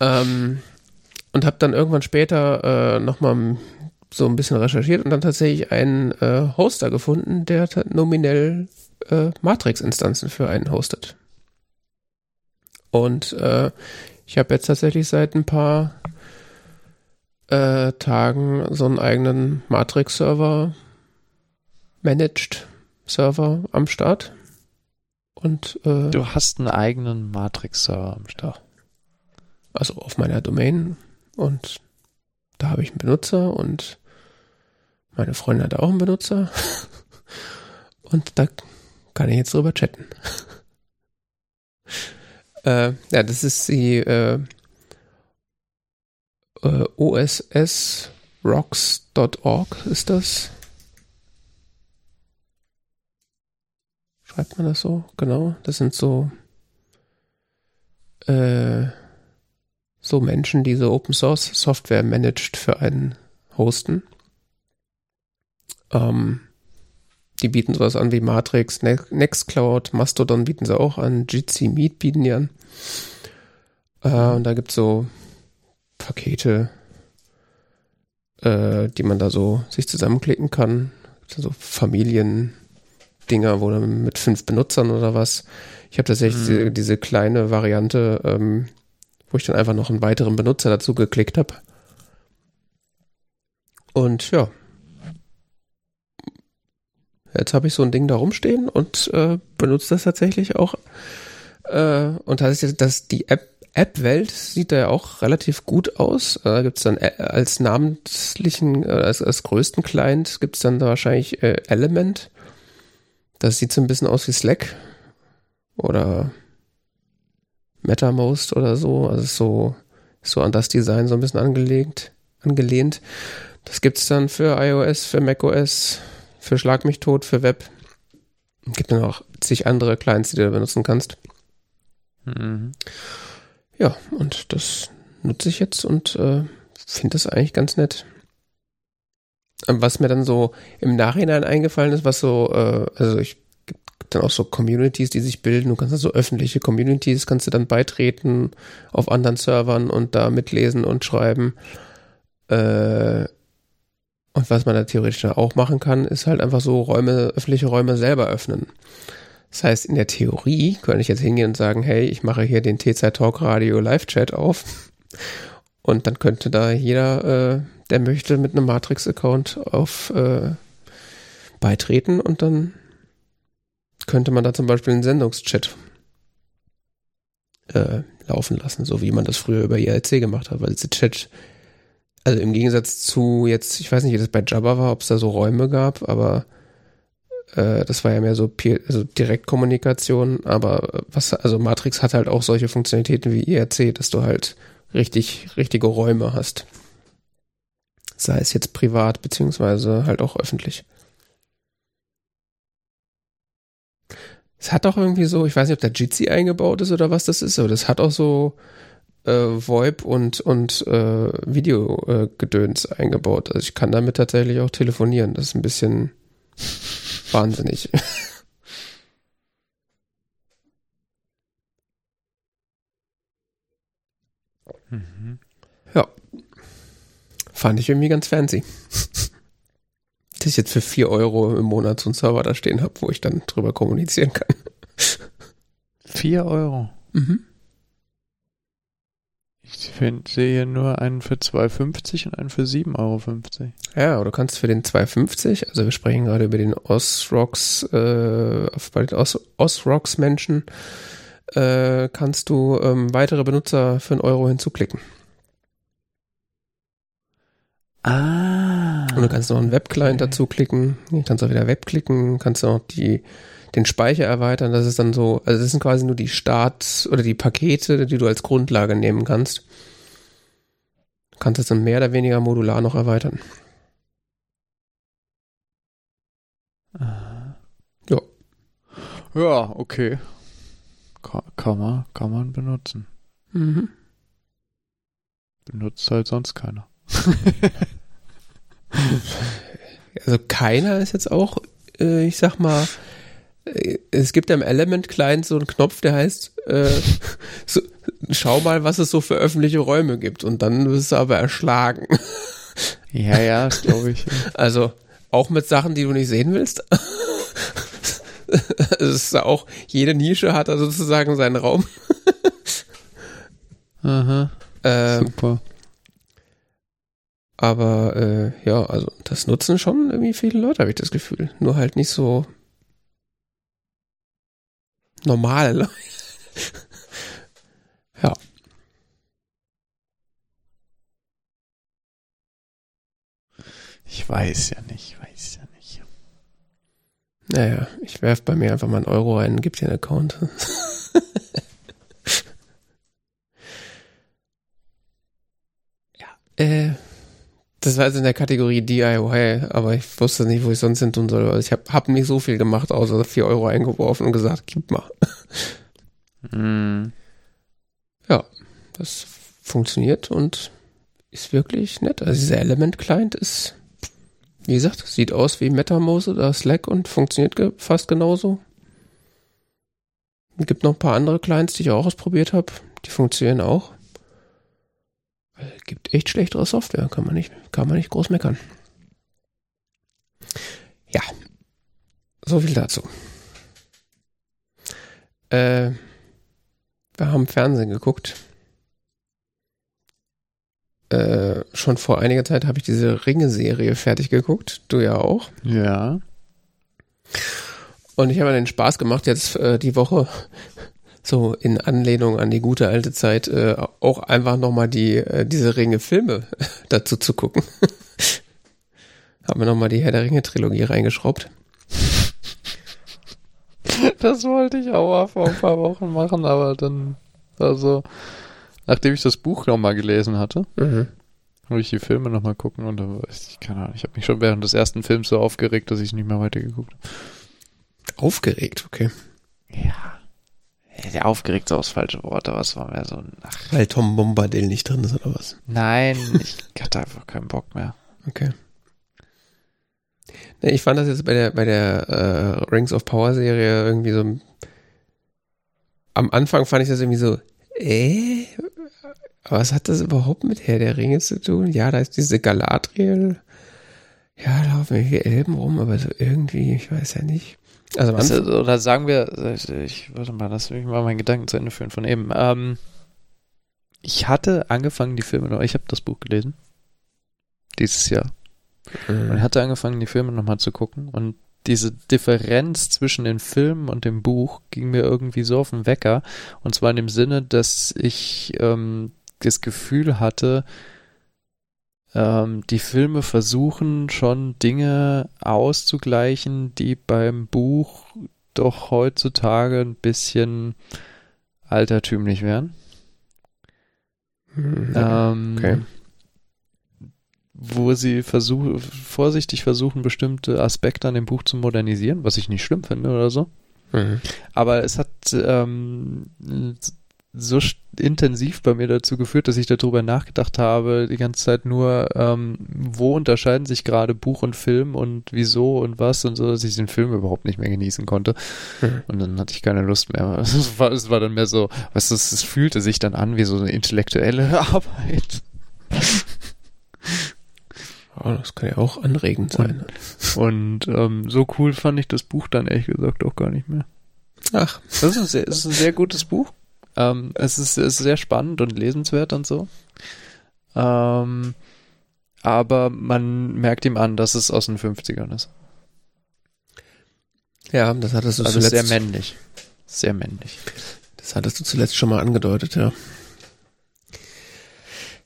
Ähm, und habe dann irgendwann später äh, nochmal so ein bisschen recherchiert und dann tatsächlich einen äh, Hoster gefunden, der ta- nominell äh, Matrix-Instanzen für einen hostet. Und äh, ich habe jetzt tatsächlich seit ein paar äh, Tagen so einen eigenen Matrix-Server, Managed Server am Start. Und äh, Du hast einen eigenen Matrix-Server am Start. also auf meiner Domain und da habe ich einen Benutzer und meine Freundin hat auch einen Benutzer und da kann ich jetzt drüber chatten. äh, ja, das ist die äh, äh, ossrocks.org ist das. Schreibt man das so? Genau. Das sind so äh, so Menschen, die so Open Source Software managed für einen hosten. Ähm, die bieten sowas an wie Matrix, Ne- Nextcloud, Mastodon bieten sie auch an, Jitsi Meet bieten die an. Äh, und da gibt's so Pakete, äh, die man da so sich zusammenklicken kann. So Familiendinger, wo dann mit fünf Benutzern oder was. Ich habe tatsächlich Mhm. diese, diese kleine Variante, ähm, wo ich dann einfach noch einen weiteren Benutzer dazu geklickt habe. Und ja. Jetzt habe ich so ein Ding da rumstehen und äh, benutze das tatsächlich auch. Äh, und das jetzt, dass die App App-Welt sieht da ja auch relativ gut aus. Äh, Da gibt's dann äh, als namentlichen, äh, als, als größten Client gibt's dann da wahrscheinlich äh, Element. Das sieht so ein bisschen aus wie Slack oder MetaMost oder so. Also so, so an das Design so ein bisschen angelegt, angelehnt. Das gibt's dann für iOS, für macOS, für Schlag mich tot, für Web. Gibt dann auch zig andere Clients, die du benutzen kannst. Mhm. Ja, und das nutze ich jetzt und äh, finde das eigentlich ganz nett. Ähm, Was mir dann so im Nachhinein eingefallen ist, was so, äh, also ich gibt dann auch so Communities, die sich bilden. Du kannst also öffentliche Communities, kannst du dann beitreten auf anderen Servern und da mitlesen und schreiben. Äh, und was man da theoretisch auch machen kann, ist halt einfach so Räume, öffentliche Räume selber öffnen. Das heißt, in der Theorie könnte ich jetzt hingehen und sagen, hey, ich mache hier den T-Zeit Talk Radio Live-Chat auf. Und dann könnte da jeder, äh, der möchte, mit einem Matrix-Account auf äh, beitreten und dann könnte man da zum Beispiel einen Sendungschat äh, laufen lassen, so wie man das früher über IRC gemacht hat, weil diese Chat, also im Gegensatz zu jetzt, ich weiß nicht, wie das bei Jabba war, ob es da so Räume gab, aber äh, das war ja mehr so peer, also Direktkommunikation, aber äh, was, also Matrix hat halt auch solche Funktionalitäten wie IRC, dass du halt richtig, richtige Räume hast. Sei es jetzt privat, beziehungsweise halt auch öffentlich. Es hat auch irgendwie so, ich weiß nicht, ob da Jitsi eingebaut ist oder was das ist, aber das hat auch so äh, VoIP und, und äh, Videogedöns eingebaut. Also ich kann damit tatsächlich auch telefonieren. Das ist ein bisschen wahnsinnig. Mhm. Fand ich irgendwie ganz fancy. Dass ich jetzt für 4 Euro im Monat so einen Server da stehen habe, wo ich dann drüber kommunizieren kann. 4 Euro. Mhm. Ich find, sehe hier nur einen für 2,50 und einen für 7,50 Euro. Ja, oder du kannst für den 250, also wir sprechen gerade über den Osrocks, äh, bei den Os Osrocks Menschen, äh, kannst du ähm, weitere Benutzer für einen Euro hinzuklicken. Ah. Und du kannst noch einen Webclient okay. dazu klicken. Du kannst auch wieder Web klicken, kannst noch die, den Speicher erweitern. Das ist dann so, also das sind quasi nur die Start- oder die Pakete, die du als Grundlage nehmen kannst. Du kannst es dann mehr oder weniger modular noch erweitern. Aha. Ja. Ja, okay. Kann, kann, man, kann man benutzen. Mhm. Benutzt halt sonst keiner. Also keiner ist jetzt auch, äh, ich sag mal, äh, es gibt ja im Element Client so einen Knopf, der heißt, äh, so, schau mal, was es so für öffentliche Räume gibt. Und dann wirst du aber erschlagen. Ja, ja, glaube ich. Also auch mit Sachen, die du nicht sehen willst. es ist auch, jede Nische hat da sozusagen seinen Raum. Aha. Ähm, Super. aber äh, ja, also das nutzen schon irgendwie viele Leute, habe ich das Gefühl. Nur halt nicht so normale Leute. ja. Ich weiß ja nicht, weiß ja nicht. Naja, ich werf bei mir einfach mal einen Euro rein, gib dir einen Account. ja. Äh, das war jetzt in der Kategorie DIY, aber ich wusste nicht, wo ich sonst hin tun soll. Also ich habe hab nicht so viel gemacht, außer 4 Euro eingeworfen und gesagt, gib mal. Hm. Das funktioniert und ist wirklich nett. Also dieser Element Client ist, wie gesagt, sieht aus wie MetaMouse oder Slack und funktioniert ge fast genauso. Es gibt noch ein paar andere Clients, die ich auch ausprobiert habe. Die funktionieren auch. Gibt echt schlechtere Software, kann man nicht, kann man nicht groß meckern. Ja, so viel dazu. Äh, wir haben Fernsehen geguckt. Äh, schon vor einiger Zeit habe ich diese Ringe-Serie fertig geguckt. Du ja auch. Ja. Und ich habe mir den Spaß gemacht, jetzt äh, die Woche so in Anlehnung an die gute alte Zeit äh, auch einfach nochmal die, äh, diese Ringe-Filme dazu zu gucken. habe mir nochmal die Herr der Ringe-Trilogie reingeschraubt. Das wollte ich auch mal vor ein paar Wochen machen, aber dann, also, nachdem ich das Buch nochmal gelesen hatte, Mhm. wollte ich die Filme nochmal gucken und da weiß ich, keine Ahnung, ich habe mich schon während des ersten Films so aufgeregt, dass ich nicht mehr weitergeguckt habe. Aufgeregt, okay. Ja. Der aufgeregt so aus falsche Worte, aber es war mehr so ein, ach, Weil Tom Bombadil nicht drin ist oder was? nein, ich hatte einfach keinen Bock mehr. Okay. Nee, ich fand das jetzt bei der, bei der äh, Rings of Power Serie irgendwie so. Am Anfang fand ich das irgendwie so, äh? Was hat das überhaupt mit Herr der Ringe zu tun? Ja, da ist diese Galadriel. Ja, da laufen irgendwie Elben rum, aber so irgendwie, ich weiß ja nicht. Also Also, oder sagen wir, ich, warte mal, lass mich mal meinen Gedanken zu Ende führen von eben. Ähm, ich hatte angefangen, die Filme noch, ich habe das Buch gelesen. Dieses Jahr. Und äh, hatte angefangen, die Filme nochmal zu gucken. Und diese Differenz zwischen den Filmen und dem Buch ging mir irgendwie so auf den Wecker. Und zwar in dem Sinne, dass ich ähm, das Gefühl hatte, ähm, die Filme versuchen schon Dinge auszugleichen, die beim Buch doch heutzutage ein bisschen altertümlich wären. hm, Ähm, okay. Wo sie versuch, vorsichtig versuchen, bestimmte Aspekte an dem Buch zu modernisieren, was ich nicht schlimm finde oder so. Mhm. Aber es hat ähm, so intensiv bei mir dazu geführt, dass ich darüber nachgedacht habe, die ganze Zeit nur, ähm, wo unterscheiden sich gerade Buch und Film und wieso und was und so, dass ich den Film überhaupt nicht mehr genießen konnte. Mhm. Und dann hatte ich keine Lust mehr. Es war, es war dann mehr so, was es, es fühlte sich dann an wie so eine intellektuelle Arbeit. Oh, das kann ja auch anregend sein. Und ähm, so cool fand ich das Buch dann ehrlich gesagt auch gar nicht mehr. Ach, Das ist ein sehr, ist ein sehr gutes Buch. Ähm, es, ist, es ist sehr spannend und lesenswert und so. Ähm, aber man merkt ihm an, dass es aus den 50ern ist. ja, das hattest du Also zuletzt. sehr männlich. Sehr männlich. Das hattest du zuletzt schon mal angedeutet, ja.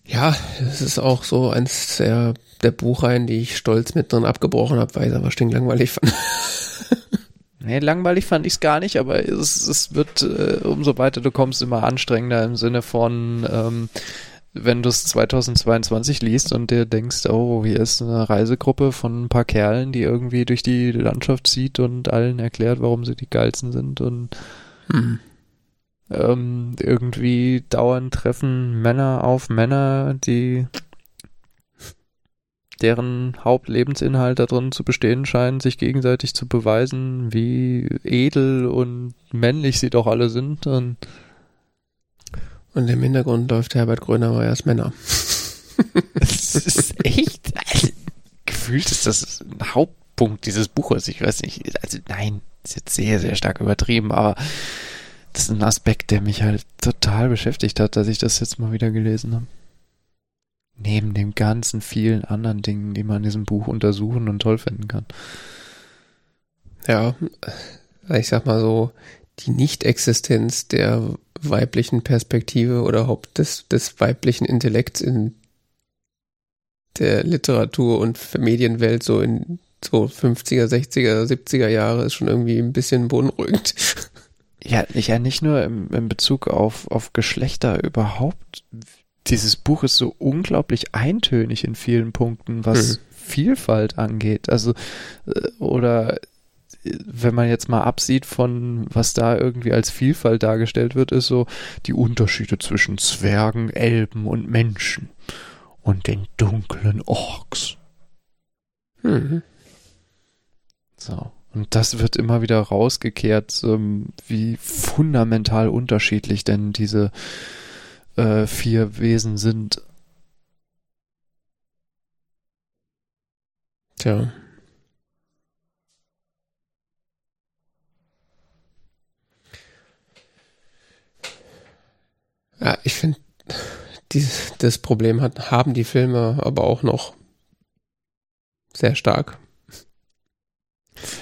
Ja, es ist auch so eins der, der Buchreihen, die ich stolz mit drin abgebrochen habe, weil ich aber stinklangweilig fand. Nee, langweilig fand ich es gar nicht, aber es, es wird, äh, umso weiter du kommst, immer anstrengender im Sinne von, ähm, wenn du es 2022 liest und dir denkst, oh, hier ist eine Reisegruppe von ein paar Kerlen, die irgendwie durch die Landschaft zieht und allen erklärt, warum sie die geilsten sind und hm. ähm, irgendwie dauernd treffen Männer auf Männer, die deren Hauptlebensinhalt darin zu bestehen scheint, sich gegenseitig zu beweisen, wie edel und männlich sie doch alle sind und und im Hintergrund läuft Herbert Grönemeyer Männer. das ist echt, also, gefühlt ist das ein Hauptpunkt dieses Buches. Ich weiß nicht, also nein, ist jetzt sehr, sehr stark übertrieben, aber das ist ein Aspekt, der mich halt total beschäftigt hat, dass ich das jetzt mal wieder gelesen habe. Neben den ganzen vielen anderen Dingen, die man in diesem Buch untersuchen und toll finden kann. Ja, ich sag mal so, die Nicht-Existenz der weiblichen Perspektive oder Haupt des, des weiblichen Intellekts in der Literatur und Medienwelt so in so 50er, 60er, 70er Jahre ist schon irgendwie ein bisschen beunruhigend. Ja, ja nicht nur im, in Bezug auf, auf Geschlechter überhaupt. Dieses Buch ist so unglaublich eintönig in vielen Punkten, was hm. Vielfalt angeht. Also, äh, oder wenn man jetzt mal absieht von, was da irgendwie als Vielfalt dargestellt wird, ist so die Unterschiede zwischen Zwergen, Elben und Menschen und den dunklen Orks. Mhm. So. Und das wird immer wieder rausgekehrt, wie fundamental unterschiedlich denn diese äh, vier Wesen sind. Tja. Ja, ich finde, das Problem hat, haben die Filme aber auch noch sehr stark.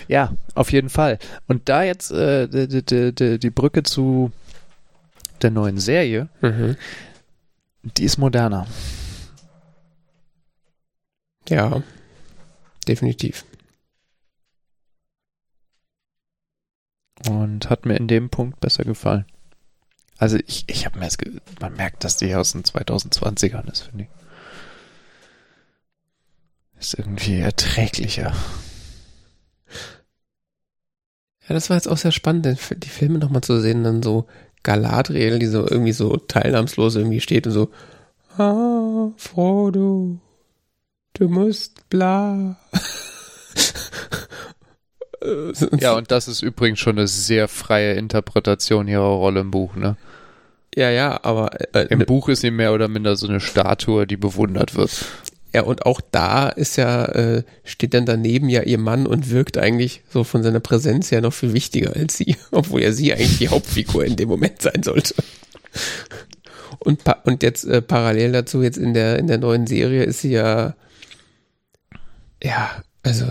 Ja, auf jeden Fall. Und da jetzt äh, die, die, die, die Brücke zu der neuen Serie, mhm. die ist moderner. Ja, definitiv. Und hat mir in dem Punkt besser gefallen. Also ich, ich habe mir das, man merkt, dass die aus den 2020ern ist, finde ich. Ist irgendwie erträglicher. Ja, das war jetzt auch sehr spannend, die Filme nochmal zu sehen, dann so Galadriel, die so irgendwie so teilnahmslos irgendwie steht und so, ah, Frodo, du musst bla. ja, und das ist übrigens schon eine sehr freie Interpretation ihrer Rolle im Buch, ne? Ja, ja, aber äh, im ne Buch ist sie mehr oder minder so eine Statue, die bewundert wird. Ja, und auch da ist ja, äh, steht dann daneben ja ihr Mann und wirkt eigentlich so von seiner Präsenz her noch viel wichtiger als sie, obwohl ja sie eigentlich die Hauptfigur in dem Moment sein sollte. Und, und jetzt äh, parallel dazu, jetzt in der, in der neuen Serie ist sie ja, ja, also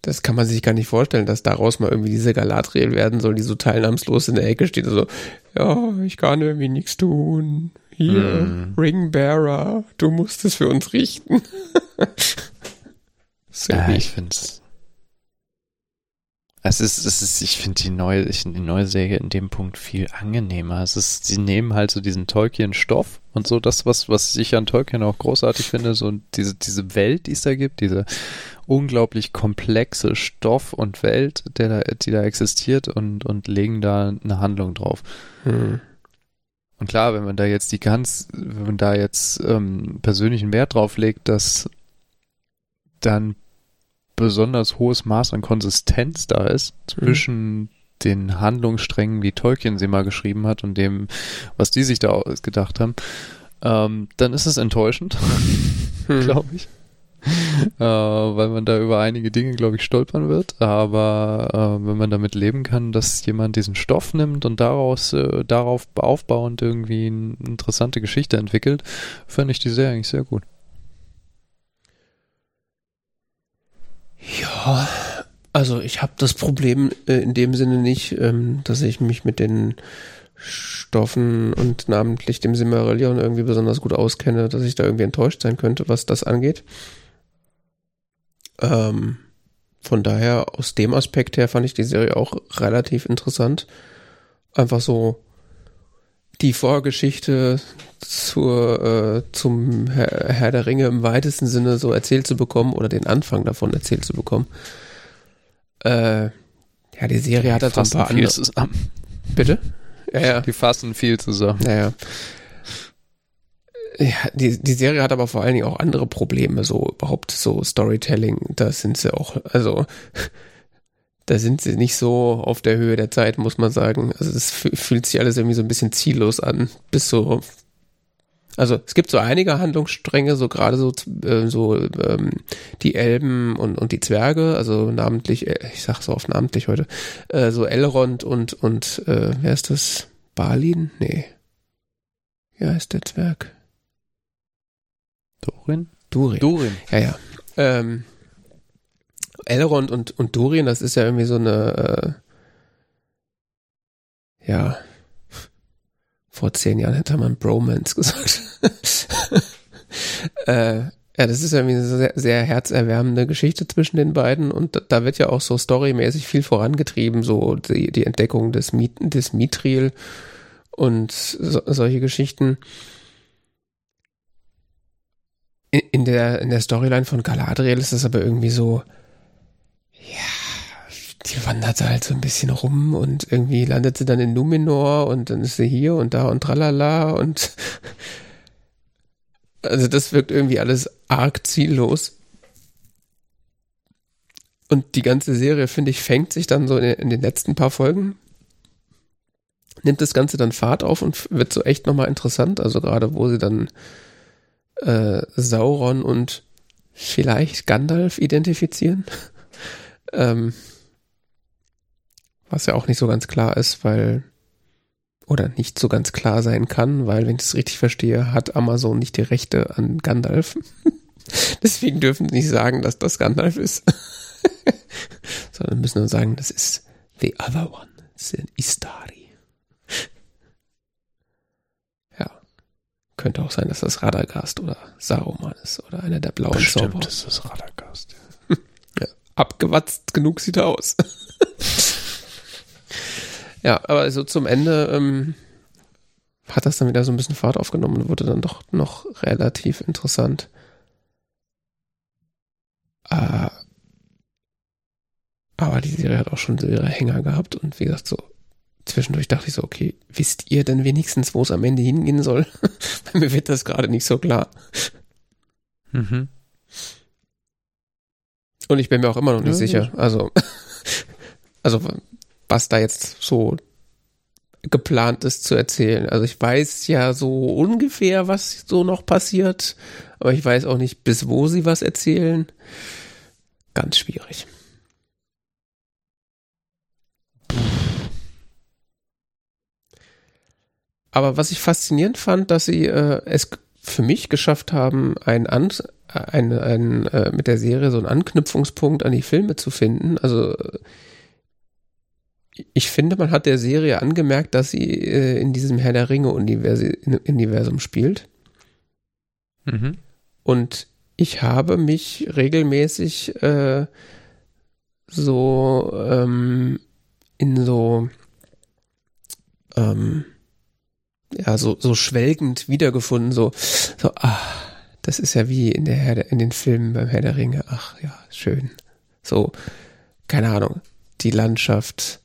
das kann man sich gar nicht vorstellen, dass daraus mal irgendwie diese Galadriel werden soll, die so teilnahmslos in der Ecke steht so, ja, ich kann irgendwie nichts tun. Hier, mm. Ringbearer, du musst es für uns richten. so ja, ich finde es. Es ist, es ist, ich finde die neue, ich finde die neue Serie in dem Punkt viel angenehmer. Es ist, sie nehmen halt so diesen Tolkien-Stoff und so das, was, was ich an Tolkien auch großartig finde, so diese, diese Welt, die es da gibt, diese unglaublich komplexe Stoff und Welt, der da, die da existiert und, und legen da eine Handlung drauf. Hm. Und klar, wenn man da jetzt die ganz, wenn man da jetzt ähm, persönlichen Wert drauf legt, dass dann besonders hohes Maß an Konsistenz da ist zwischen mhm. den Handlungssträngen, wie Tolkien sie mal geschrieben hat und dem, was die sich da ausgedacht haben, ähm, dann ist es enttäuschend, mhm. glaube ich. äh, weil man da über einige Dinge, glaube ich, stolpern wird. Aber äh, wenn man damit leben kann, dass jemand diesen Stoff nimmt und daraus, äh, darauf aufbauend irgendwie eine interessante Geschichte entwickelt, fände ich die Serie eigentlich sehr gut. Ja, Also ich habe das Problem äh, in dem Sinne nicht, ähm, dass ich mich mit den Stoffen und namentlich dem Silmarillion irgendwie besonders gut auskenne, dass ich da irgendwie enttäuscht sein könnte, was das angeht. Ähm, von daher, aus dem Aspekt her fand ich die Serie auch relativ interessant. Einfach so die Vorgeschichte zur, äh, zum Herr, Herr der Ringe im weitesten Sinne so erzählt zu bekommen oder den Anfang davon erzählt zu bekommen. Äh, ja, die Serie hat halt so ein paar andere. Zusammen. Bitte? Ja, ja. Die fassen viel zusammen. Ja, ja. Ja, die, die Serie hat aber vor allen Dingen auch andere Probleme, so überhaupt so Storytelling. Da sind sie auch, also da sind sie nicht so auf der Höhe der Zeit, muss man sagen. Also das fühlt sich alles irgendwie so ein bisschen ziellos an, bis so also es gibt so einige Handlungsstränge, so gerade so, äh, so ähm, die Elben und, und die Zwerge, also namentlich, äh, ich sag so oft namentlich heute, äh, so Elrond und, und äh, wer ist das? Balin? Nee. Ja, ist der Zwerg. Dorin? Durin. Durin. Ja, ja. Ähm, Elrond und, und Durin, das ist ja irgendwie so eine, äh, ja, vor zehn Jahren hätte man Bromance gesagt. äh, ja, das ist irgendwie eine sehr, sehr herzerwärmende Geschichte zwischen den beiden und da wird ja auch so storymäßig viel vorangetrieben, so die, die Entdeckung des, Mit des Mithril und so, solche Geschichten. In, der, in der Storyline von Galadriel ist das aber irgendwie so, ja, die wandert halt so ein bisschen rum und irgendwie landet sie dann in Numenor und dann ist sie hier und da und tralala und also das wirkt irgendwie alles arg ziellos. Und die ganze Serie, finde ich, fängt sich dann so in, den letzten paar Folgen, nimmt das Ganze dann Fahrt auf und wird so echt nochmal interessant. Also gerade wo sie dann äh, Sauron und vielleicht Gandalf identifizieren. ähm, was ja auch nicht so ganz klar ist, weil oder nicht so ganz klar sein kann, weil, wenn ich es richtig verstehe, hat Amazon nicht die Rechte an Gandalf. Deswegen dürfen sie nicht sagen, dass das Gandalf ist. Sondern müssen nur sagen, das ist the other one. Das ist Istari. Könnte auch sein, dass das Radagast oder Saruman ist oder einer der blauen Bestimmt Zauber. ist das Radagast. ja. Abgewatzt genug sieht er aus. Ja, aber so zum Ende ähm, hat das dann wieder so ein bisschen Fahrt aufgenommen und wurde dann doch noch relativ interessant. Äh, aber die Serie hat auch schon so ihre Hänger gehabt und wie gesagt, so zwischendurch dachte ich so, okay, wisst ihr denn wenigstens, wo es am Ende hingehen soll? Bei mir wird das gerade nicht so klar. Mhm. Und ich bin mir auch immer noch nicht ja, sicher. Also, also was da jetzt so geplant ist zu erzählen. Also ich weiß ja so ungefähr, was so noch passiert, aber ich weiß auch nicht, bis wo sie was erzählen. Ganz schwierig. Aber was ich faszinierend fand, dass sie äh, es für mich geschafft haben, ein, ein, ein, ein äh, mit der Serie so einen Anknüpfungspunkt an die Filme zu finden. Also ich finde, man hat der Serie angemerkt, dass sie äh, in diesem Herr der Ringe-Universum spielt. Mhm. Und ich habe mich regelmäßig äh, so ähm, in so ähm, ja so so schwelgend wiedergefunden so so ah das ist ja wie in der Herr in den Filmen beim Herr der Ringe ach ja schön so keine Ahnung die Landschaft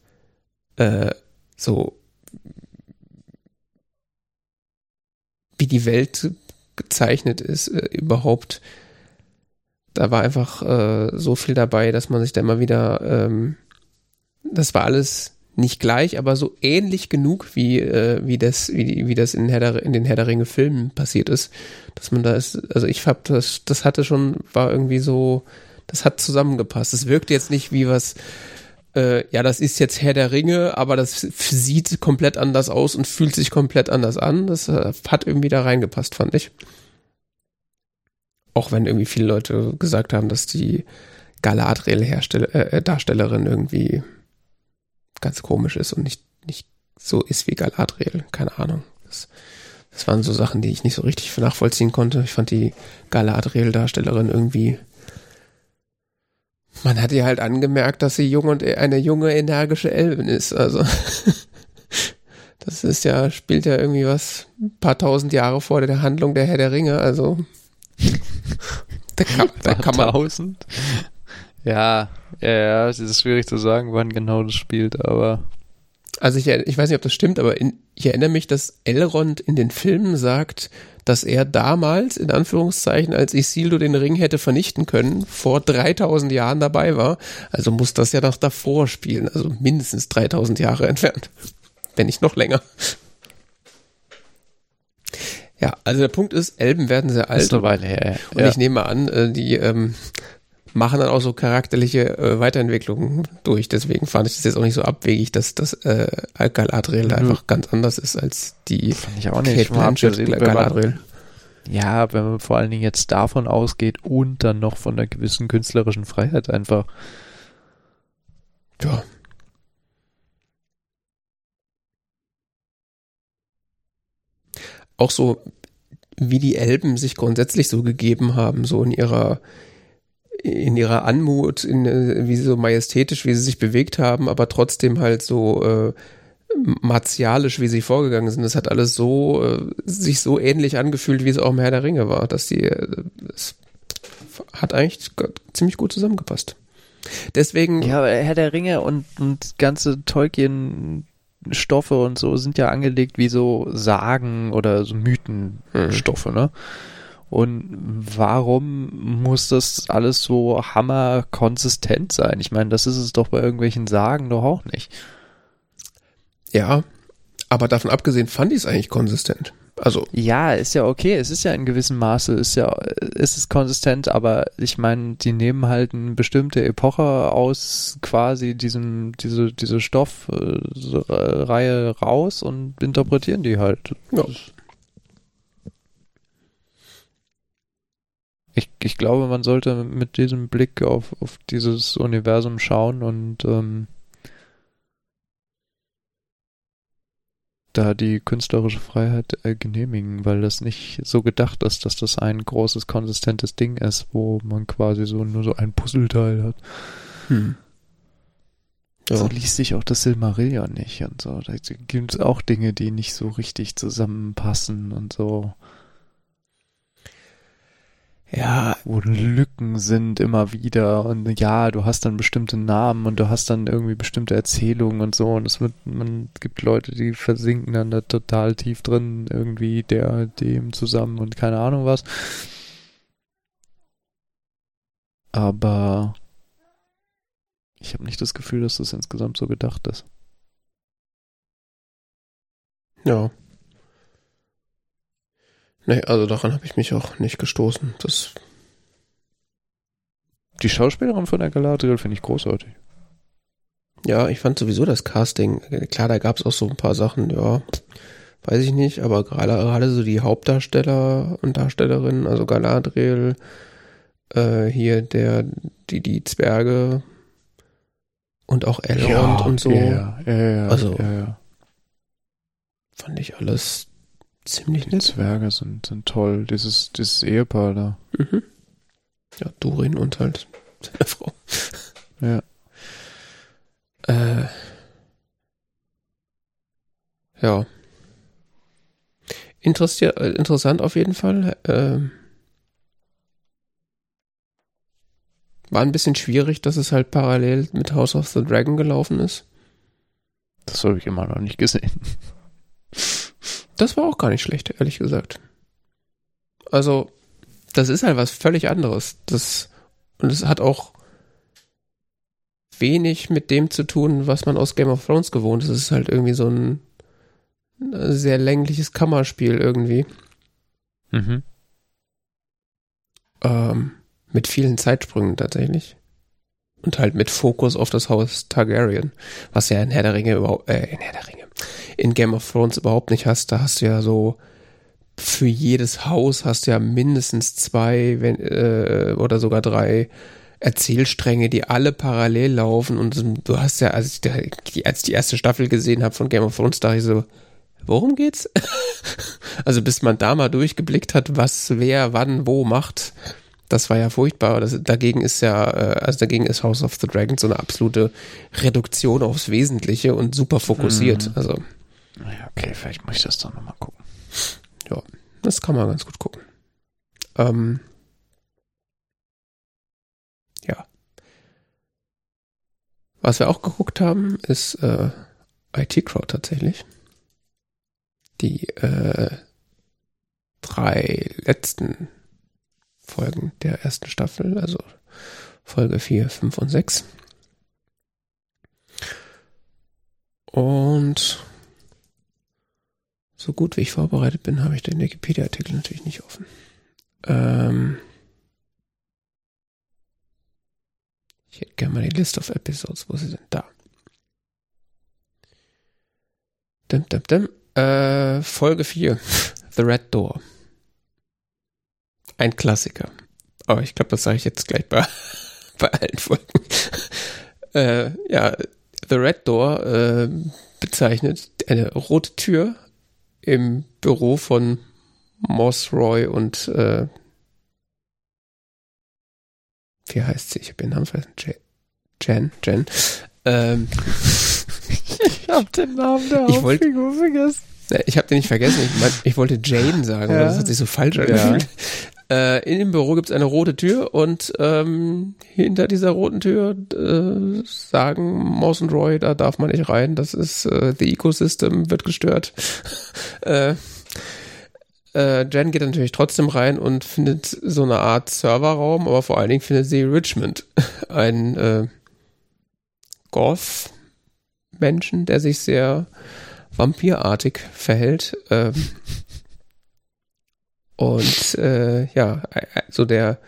äh, so wie die Welt gezeichnet ist, äh, überhaupt. Da war einfach äh, so viel dabei, dass man sich da immer wieder, ähm, das war alles nicht gleich, aber so ähnlich genug wie äh, wie das wie, wie das in, Herr in den Herr der Ringe Filmen passiert ist, dass man da ist, also ich hab das das hatte schon war irgendwie so, das hat zusammengepasst. Es wirkte jetzt nicht wie was äh, ja, das ist jetzt Herr der Ringe, aber das sieht komplett anders aus und fühlt sich komplett anders an. Das äh, hat irgendwie da reingepasst, fand ich. Auch wenn irgendwie viele Leute gesagt haben, dass die Galadriel-Darstellerin äh, irgendwie ganz komisch ist und nicht, nicht so ist wie Galadriel. Keine Ahnung. Das, das waren so Sachen, die ich nicht so richtig nachvollziehen konnte. Ich fand die Galadriel-Darstellerin irgendwie. Man hat ihr halt angemerkt, dass sie jung und eine junge, energische Elben ist. Also. Das ist ja, spielt ja irgendwie was ein paar tausend Jahre vor der Handlung der Herr der Ringe, also da kann, da kann man. Tausend? Ja, ja, ja, es ist schwierig zu sagen, wann genau das spielt, aber. Also ich, ich weiß nicht, ob das stimmt, aber in, ich erinnere mich, dass Elrond in den Filmen sagt, dass er damals, in Anführungszeichen, als Isildur den Ring hätte vernichten können, vor 3000 Jahren dabei war. Also muss das ja noch davor spielen, also mindestens 3000 Jahre entfernt wenn nicht noch länger. Ja, also der Punkt ist, Elben werden sehr alt. Ist eine Weile her, ja. Und ich nehme an, äh, die ähm, machen dann auch so charakterliche äh, Weiterentwicklungen durch. Deswegen fand ich das jetzt auch nicht so abwegig, dass das äh, Galadriel mhm. einfach ganz anders ist als die fand ich auch nicht. Kate Blanchett Galadriel. Ja, wenn man vor allen Dingen jetzt davon ausgeht und dann noch von einer gewissen künstlerischen Freiheit einfach. Ja, auch so, wie die Elben sich grundsätzlich so gegeben haben, so in ihrer in ihrer Anmut, in, wie sie so majestätisch, wie sie sich bewegt haben, aber trotzdem halt so äh, martialisch, wie sie vorgegangen sind. Das hat alles so äh, sich so ähnlich angefühlt, wie es auch im Herr der Ringe war, dass die äh, es hat eigentlich ziemlich gut zusammengepasst. Deswegen. Ja, Herr der Ringe und, und ganze Tolkien Stoffe und so sind ja angelegt wie so Sagen oder so Mythenstoffe, mhm. ne? Und warum muss das alles so hammerkonsistent sein? Ich meine, das ist es doch bei irgendwelchen Sagen doch auch nicht. Ja, aber davon abgesehen fand ich es eigentlich konsistent. Also. Ja, ist ja okay. Es ist ja in gewissem Maße, ist ja, ist es konsistent, aber ich meine, die nehmen halt eine bestimmte Epoche aus quasi diesem, diese, diese Stoffreihe raus und interpretieren die halt. Ja. Ich, ich glaube, man sollte mit diesem Blick auf, auf dieses Universum schauen und ähm, da die künstlerische Freiheit äh, genehmigen, weil das nicht so gedacht ist, dass das ein großes, konsistentes Ding ist, wo man quasi so nur so ein Puzzleteil hat. Hm. Ja. So liest sich auch das Silmarillion nicht und so. Da gibt es auch Dinge, die nicht so richtig zusammenpassen und so ja, wo Lücken sind immer wieder und ja, du hast dann bestimmte Namen und du hast dann irgendwie bestimmte Erzählungen und so und es wird, man gibt Leute, die versinken dann da total tief drin, irgendwie der, dem zusammen und keine Ahnung was. Aber ich habe nicht das Gefühl, dass das insgesamt so gedacht ist. Ja. Nee, also daran habe ich mich auch nicht gestoßen. Das die Schauspielerin von der Galadriel finde ich großartig. Ja, ich fand sowieso das Casting, klar, da gab es auch so ein paar Sachen, ja, weiß ich nicht, aber gerade, gerade so die Hauptdarsteller und Darstellerinnen, also Galadriel, äh, hier der, die, die Zwerge und auch Elrond ja, und so. Ja, ja, ja, also, ja, ja. fand ich alles Ziemlich nett. Zwerge sind, sind toll. Dieses, dieses Ehepaar da. Mhm. Ja, Durin und halt seine Frau. Ja. Äh, ja. Interessier äh, interessant auf jeden Fall. Äh, war ein bisschen schwierig, dass es halt parallel mit House of the Dragon gelaufen ist. Das habe ich immer noch nicht gesehen. Das war auch gar nicht schlecht, ehrlich gesagt. Also, das ist halt was völlig anderes. Das, und es hat auch wenig mit dem zu tun, was man aus Game of Thrones gewohnt ist. Es ist halt irgendwie so ein sehr längliches Kammerspiel irgendwie. Mhm. Ähm, mit vielen Zeitsprüngen tatsächlich. Und halt mit Fokus auf das Haus Targaryen, was ja in Herr der Ringe überhaupt, äh, in Herr der Ringe, in Game of Thrones überhaupt nicht hast. Da hast du ja so für jedes Haus hast du ja mindestens zwei wenn, äh, oder sogar drei Erzählstränge, die alle parallel laufen und du hast ja, als ich als die erste Staffel gesehen habe von Game of Thrones, dachte ich so, worum geht's? also bis man da mal durchgeblickt hat, was wer wann wo macht, das war ja furchtbar. Das, dagegen ist ja, äh, also dagegen ist House of the Dragon so eine absolute Reduktion aufs Wesentliche und super fokussiert. Hm. Also. Ja, okay, vielleicht muss ich das dann nochmal gucken. Ja, das kann man ganz gut gucken. Ähm, ja. Was wir auch geguckt haben, ist äh, IT Crowd tatsächlich. Die äh, drei letzten Folgen der ersten Staffel, also Folge 4, 5 und 6. Und so gut wie ich vorbereitet bin, habe ich den Wikipedia-Artikel natürlich nicht offen. Ähm ich hätte gerne mal die List of Episodes, wo sie sind. Da. Dim, dim, dim. Äh, Folge 4, The Red Door. Ein Klassiker. Aber ich glaube, das sage ich jetzt gleich bei, bei allen Folgen. äh, ja, The Red Door äh, bezeichnet eine rote Tür im Büro von Moss Roy und äh, wie heißt sie? Ich habe ihren Namen vergessen. Jen. Jen. Ähm, ich habe den Namen der ich wollt, vergessen. Ich habe den nicht vergessen. Ich, mein, ich wollte Jane sagen, ja. aber das hat sich so falsch angefühlt. Ja. Äh, in dem Büro gibt es eine rote Tür und ähm, hinter dieser roten Tür äh, sagen Mouse und Roy, da darf man nicht rein. Das ist äh, the Ecosystem wird gestört. äh, äh, Jen geht natürlich trotzdem rein und findet so eine Art Serverraum, aber vor allen Dingen findet sie Richmond, ein äh, Goth-Menschen, der sich sehr vampirartig verhält. Ähm, und äh, ja, so der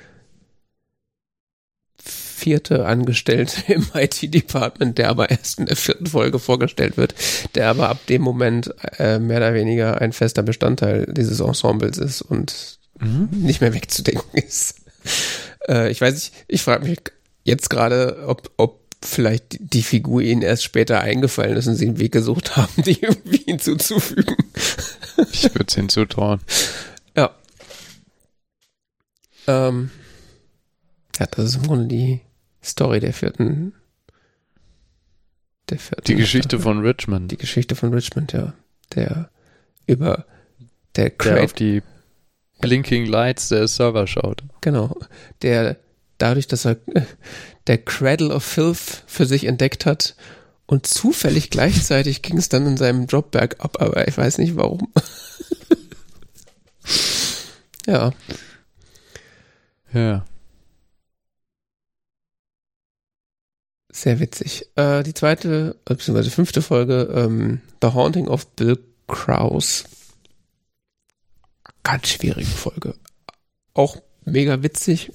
vierte Angestellte im IT-Department, der aber erst in der vierten Folge vorgestellt wird, der aber ab dem Moment äh, mehr oder weniger ein fester Bestandteil dieses Ensembles ist und mhm. nicht mehr wegzudenken ist. Äh, ich weiß nicht, ich frage mich jetzt gerade, ob, ob vielleicht die Figur ihnen erst später eingefallen ist und sie einen Weg gesucht haben, die irgendwie hinzuzufügen. Ich würde es hinzutrauen. Ja. Ähm, ja, das ist im Grunde die Story der vierten. Der vierten die Geschichte Staffel. von Richmond. Die Geschichte von Richmond, ja. Der über der, der auf die Blinking Lights der Server schaut. Genau. Der dadurch, dass er der Cradle of Filth für sich entdeckt hat und zufällig gleichzeitig ging es dann in seinem Job bergab, aber ich weiß nicht warum. ja. Ja. Sehr witzig. Äh, die zweite, äh, beziehungsweise fünfte Folge, ähm, The Haunting of Bill Krause. Ganz schwierige Folge. Auch mega witzig.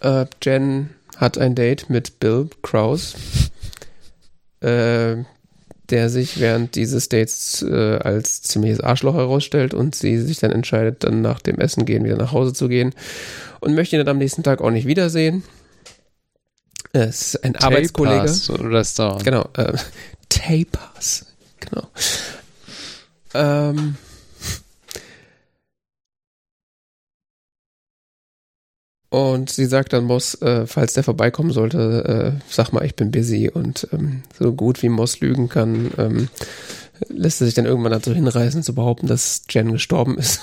Äh, Jen hat ein Date mit Bill Krause, äh, der sich während dieses Dates äh, als ziemliches Arschloch herausstellt und sie sich dann entscheidet, dann nach dem Essen gehen wieder nach Hause zu gehen und möchte ihn dann am nächsten Tag auch nicht wiedersehen. Es ist ein Tapas Arbeitskollege. Restaurant. Genau. Äh, Tapas. Genau. Ähm, Und sie sagt dann Moss, äh, falls der vorbeikommen sollte, äh, sag mal, ich bin busy. Und ähm, so gut wie Moss lügen kann, ähm, lässt er sich dann irgendwann dazu hinreißen, zu behaupten, dass Jen gestorben ist.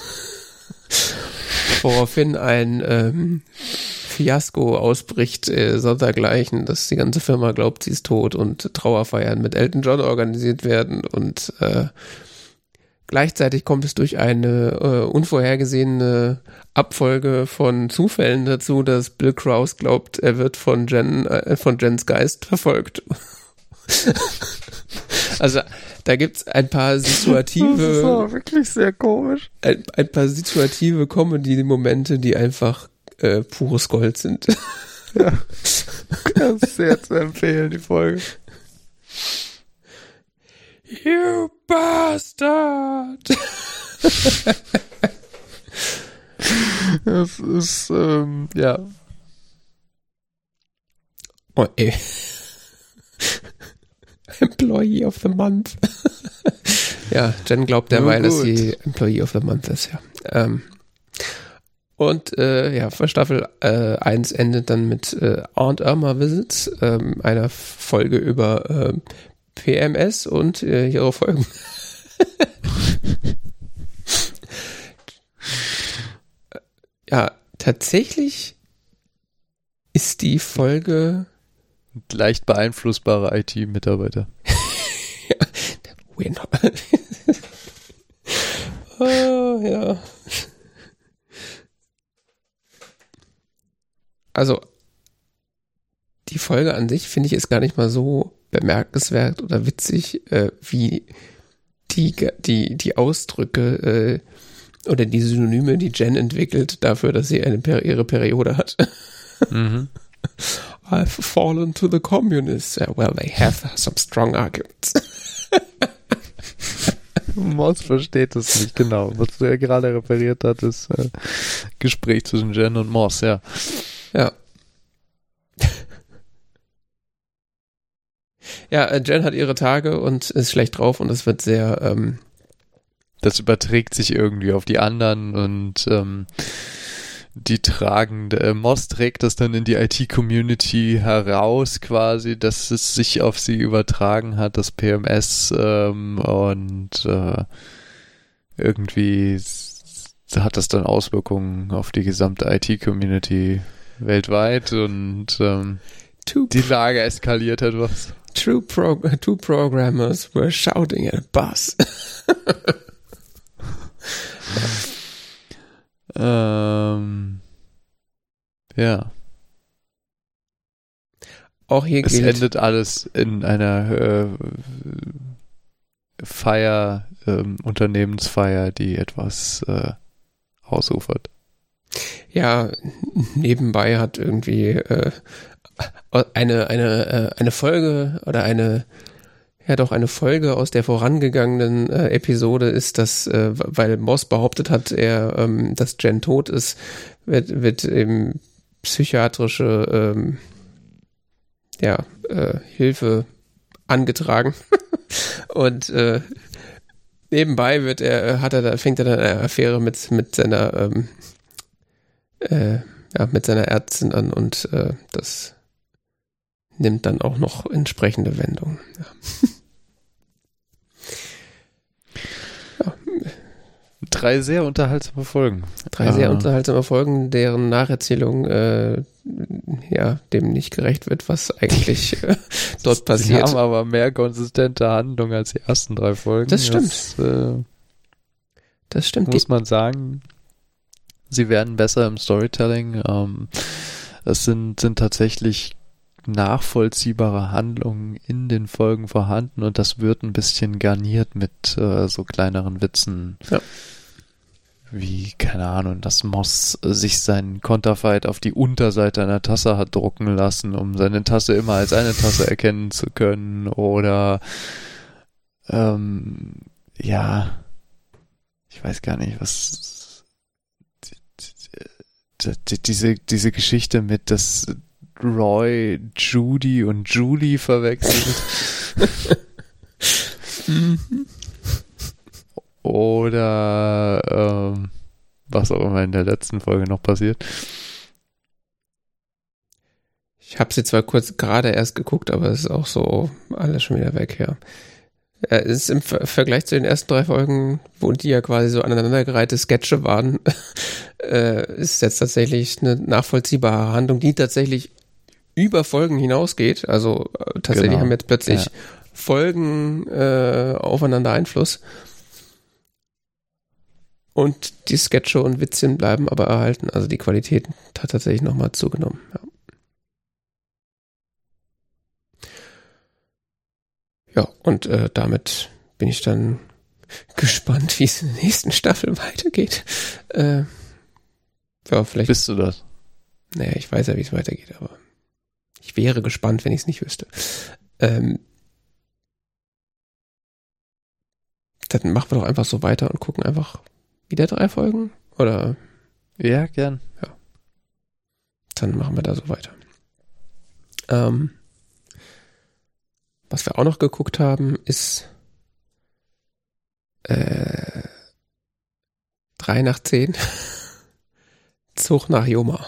Woraufhin ein ähm, Fiasko ausbricht, äh, sondergleichen, dass die ganze Firma glaubt, sie ist tot und Trauerfeiern mit Elton John organisiert werden und äh, Gleichzeitig kommt es durch eine äh, unvorhergesehene Abfolge von Zufällen dazu, dass Bill Krause glaubt, er wird von Jen, äh, von Jens Geist verfolgt. also da gibt's ein paar situative. Das ist auch wirklich sehr komisch. Ein, ein paar situative Comedy-Momente, die einfach äh, pures Gold sind. ja. Das ist sehr zu empfehlen, die Folge. You bastard! das ist, ähm, ja. Oh, ey. Employee of the Month. ja, Jen glaubt derweil, dass sie Employee of the Month ist, ja. Ähm, und äh, ja, Staffel äh, 1 endet dann mit äh, Aunt Irma Visits, ähm, einer Folge über äh, PMS und äh, ihre Folgen. ja, tatsächlich ist die Folge leicht beeinflussbare IT-Mitarbeiter. ja, oh, ja. Also, die Folge an sich finde ich ist gar nicht mal so bemerkenswert oder witzig, äh, wie die, die, die Ausdrücke äh, oder die Synonyme, die Jen entwickelt dafür, dass sie eine ihre Periode hat. Mhm. I've fallen to the communists. Well, they have some strong arguments. Moss versteht es nicht genau. Was du ja gerade referiert hat, ist äh, Gespräch zwischen Jen und Moss, ja. Ja. Ja, äh, Jen hat ihre Tage und ist schlecht drauf und es wird sehr. Ähm, das überträgt sich irgendwie auf die anderen und ähm, die tragende äh, Moss trägt das dann in die IT-Community heraus quasi, dass es sich auf sie übertragen hat, das PMS ähm, und äh, irgendwie hat das dann Auswirkungen auf die gesamte IT-Community weltweit und ähm, die Lage eskaliert etwas. Two, pro two programmers were shouting at a bus. ähm, ja. Auch hier es gilt. endet alles in einer äh, Feier, ähm, Unternehmensfeier, die etwas äh, ausufert. Ja, nebenbei hat irgendwie äh, eine, eine, äh, eine Folge oder eine, ja doch eine Folge aus der vorangegangenen äh, Episode ist, dass, äh, weil Moss behauptet hat, er, ähm, dass Jen tot ist, wird, wird eben psychiatrische ähm, ja, äh, Hilfe angetragen. Und äh, nebenbei wird er, hat er da, fängt er dann eine Affäre mit, mit seiner ähm, äh, ja, mit seiner Ärztin an und äh, das nimmt dann auch noch entsprechende Wendungen. Ja. ja. Drei sehr unterhaltsame Folgen. Drei sehr ah. unterhaltsame Folgen, deren Nacherzählung äh, ja dem nicht gerecht wird, was eigentlich äh, dort passiert. Sie haben aber mehr konsistente Handlung als die ersten drei Folgen. Das stimmt. Das, äh, das stimmt. Muss man sagen sie werden besser im Storytelling. Ähm, es sind, sind tatsächlich nachvollziehbare Handlungen in den Folgen vorhanden und das wird ein bisschen garniert mit äh, so kleineren Witzen. Ja. Wie, keine Ahnung, dass Moss sich seinen Konterfeit auf die Unterseite einer Tasse hat drucken lassen, um seine Tasse immer als eine Tasse erkennen zu können. Oder ähm, ja, ich weiß gar nicht, was diese, diese Geschichte mit, dass Roy Judy und Julie verwechselt. Oder ähm, was auch immer in der letzten Folge noch passiert. Ich habe sie zwar kurz gerade erst geguckt, aber es ist auch so alles schon wieder weg, ja. Es ist im Vergleich zu den ersten drei Folgen, wo die ja quasi so aneinandergereihte Sketche waren, äh, ist jetzt tatsächlich eine nachvollziehbare Handlung, die tatsächlich über Folgen hinausgeht. Also äh, tatsächlich genau. haben jetzt plötzlich ja. Folgen äh, aufeinander Einfluss. Und die Sketche und Witzchen bleiben aber erhalten. Also die Qualität hat tatsächlich nochmal zugenommen. Ja. Ja, und äh, damit bin ich dann gespannt, wie es in der nächsten Staffel weitergeht. Äh, ja, vielleicht. Bist du das? Naja, ich weiß ja, wie es weitergeht, aber ich wäre gespannt, wenn ich es nicht wüsste. Ähm, dann machen wir doch einfach so weiter und gucken einfach wieder drei Folgen, oder? Ja, gern. Ja. Dann machen wir da so weiter. Ähm, was wir auch noch geguckt haben, ist äh, 3 nach 10. Zug nach Joma.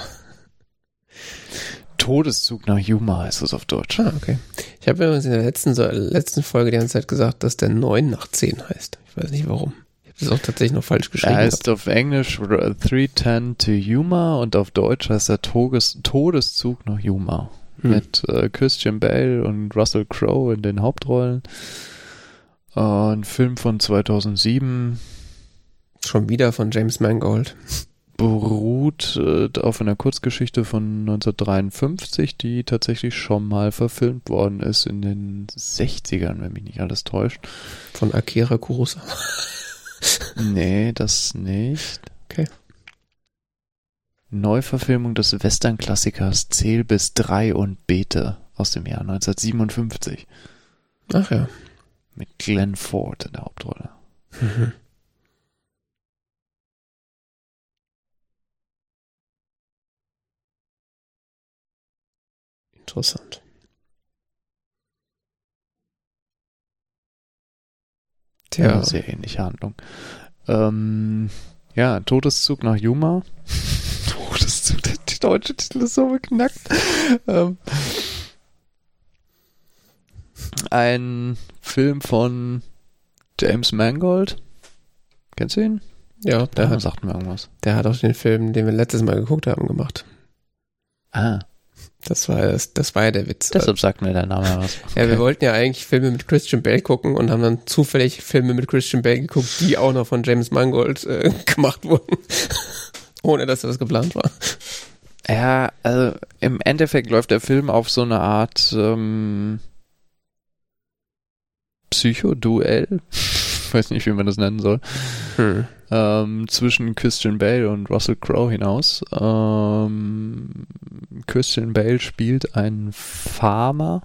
Todeszug nach Yuma heißt es auf Deutsch. Ah, okay. Ich habe übrigens in der letzten, letzten Folge die ganze Zeit gesagt, dass der 9 nach 10 heißt. Ich weiß nicht warum. Ich habe das auch tatsächlich noch falsch geschrieben. Er heißt auf Englisch 310 to Yuma und auf Deutsch heißt er Todes Todeszug nach Yuma. Hm. Mit äh, Christian Bale und Russell Crowe in den Hauptrollen. Äh, ein Film von 2007. Schon wieder von James Mangold beruht äh, auf einer Kurzgeschichte von 1953, die tatsächlich schon mal verfilmt worden ist in den 60ern, wenn mich nicht alles täuscht. Von Akira Kurosawa. nee, das nicht. Okay. Neuverfilmung des Western-Klassikers Zähl bis drei und Bete aus dem Jahr 1957. Ach ja. Mit Glenn Ford in der Hauptrolle. Mhm. Interessant. Tja. Ja, sehr ähnliche Handlung. Ähm, ja, Todeszug nach Yuma. Todeszug, der deutsche Titel ist so beknackt. Ähm, ein Film von James Mangold. Kennst du ihn? Ja, der ja, hat, sagt mir irgendwas. Der hat auch den Film, den wir letztes Mal geguckt haben, gemacht. Ah. Das war, das, das war ja der Witz. Deshalb sagt mir der Name was. Okay. Ja, wir wollten ja eigentlich Filme mit Christian Bale gucken und haben dann zufällig Filme mit Christian Bale geguckt, die auch noch von James Mangold äh, gemacht wurden. Ohne dass das geplant war. Ja, also im Endeffekt läuft der Film auf so eine Art ähm, Psychoduell. Ich weiß nicht, wie man das nennen soll. Hm ähm, zwischen Christian Bale und Russell Crowe hinaus. Ähm, Christian Bale spielt einen Farmer,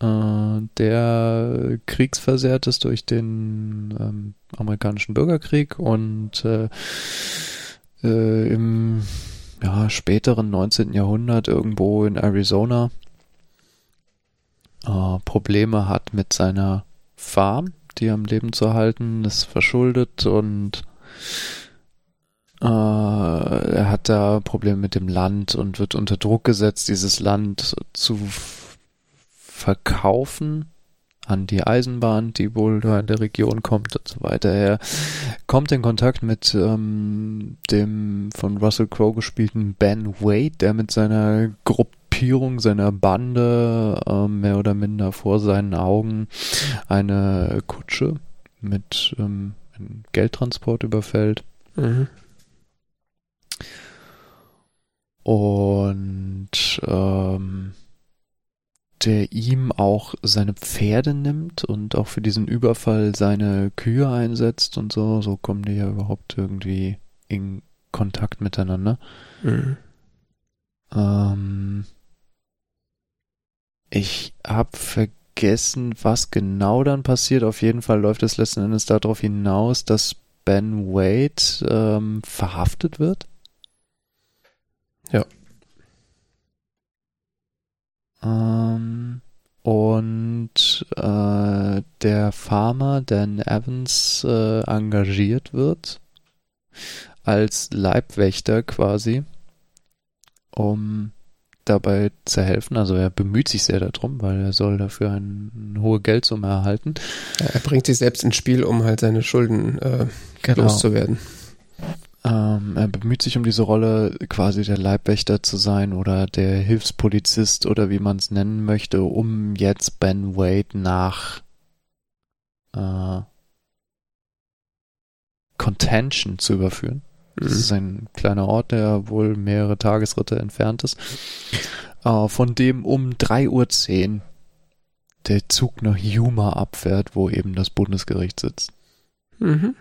äh, der kriegsversehrt ist durch den ähm, amerikanischen Bürgerkrieg und äh, äh, im ja, späteren 19. Jahrhundert irgendwo in Arizona äh, Probleme hat mit seiner Farm die am Leben zu halten, ist verschuldet und äh, er hat da Probleme mit dem Land und wird unter Druck gesetzt, dieses Land zu verkaufen an die Eisenbahn, die wohl da in der Region kommt und so weiter. Er kommt in Kontakt mit ähm, dem von Russell Crowe gespielten Ben Wade, der mit seiner Gruppe Gruppierung seiner Bande äh, mehr oder minder vor seinen Augen eine Kutsche mit ähm, einem Geldtransport überfällt. Mhm. Und ähm, der ihm auch seine Pferde nimmt und auch für diesen Überfall seine Kühe einsetzt und so. So kommen die ja überhaupt irgendwie in Kontakt miteinander. Mhm. Ähm, ich habe vergessen, was genau dann passiert. Auf jeden Fall läuft es letzten Endes darauf hinaus, dass Ben Wade ähm, verhaftet wird. Ja. Ähm, und äh, der Farmer Dan Evans äh, engagiert wird als Leibwächter quasi, um dabei zu helfen. Also er bemüht sich sehr darum, weil er soll dafür eine, eine hohe Geldsumme erhalten. Er bringt sich selbst ins Spiel, um halt seine Schulden äh, genau. loszuwerden. Ähm, er bemüht sich um diese Rolle, quasi der Leibwächter zu sein oder der Hilfspolizist oder wie man es nennen möchte, um jetzt Ben Wade nach äh, Contention zu überführen. Das ist ein kleiner Ort, der wohl mehrere Tagesritte entfernt ist. Äh, von dem um 3.10 Uhr der Zug nach Yuma abfährt, wo eben das Bundesgericht sitzt. Mhm.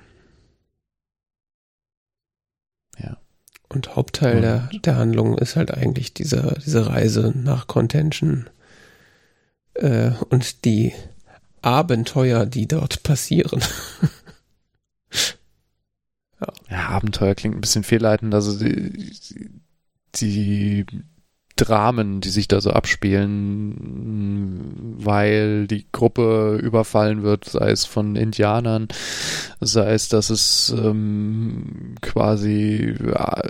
Ja. Und Hauptteil Und. Der, der Handlung ist halt eigentlich diese, diese Reise nach Contention äh, und die Abenteuer, die dort passieren. Ja. Abenteuer klingt ein bisschen fehlleitend. Also die, die Dramen, die sich da so abspielen, weil die Gruppe überfallen wird, sei es von Indianern, sei es, dass es ähm, quasi ja,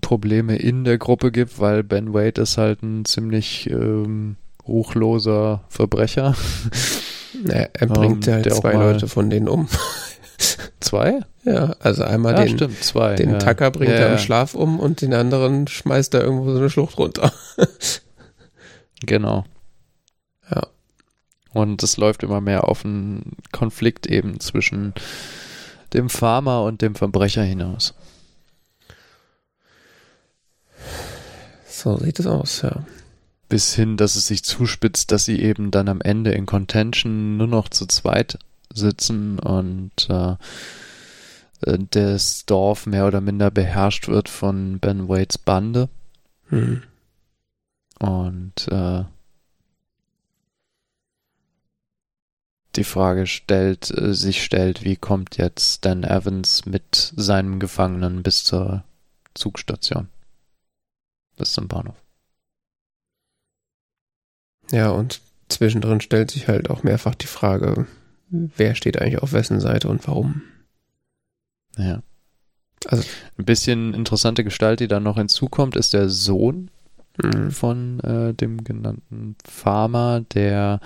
Probleme in der Gruppe gibt, weil Ben Wade ist halt ein ziemlich ähm, ruchloser Verbrecher. Naja, er bringt Ähm, halt zwei Leute von denen um. Zwei? Ja, also einmal ja, den, stimmt, zwei. den ja. Tucker bringt ja, er im Schlaf um und den anderen schmeißt er irgendwo so eine Schlucht runter. Genau. Ja. Und es läuft immer mehr auf einen Konflikt eben zwischen dem Farmer und dem Verbrecher hinaus. So sieht es aus, ja. Bis hin, dass es sich zuspitzt, dass sie eben dann am Ende in Contention nur noch zu zweit sitzen und äh, äh, das Dorf mehr oder minder beherrscht wird von Ben Wades Bande. Hm. Und äh, die Frage stellt, äh, sich stellt, wie kommt jetzt Dan Evans mit seinem Gefangenen bis zur Zugstation? Bis zum Bahnhof. Ja, und zwischendrin stellt sich halt auch mehrfach die Frage, wer steht eigentlich auf wessen Seite und warum. Ja. Also- ein bisschen interessante Gestalt, die dann noch hinzukommt, ist der Sohn Hm. von äh, dem genannten Farmer, der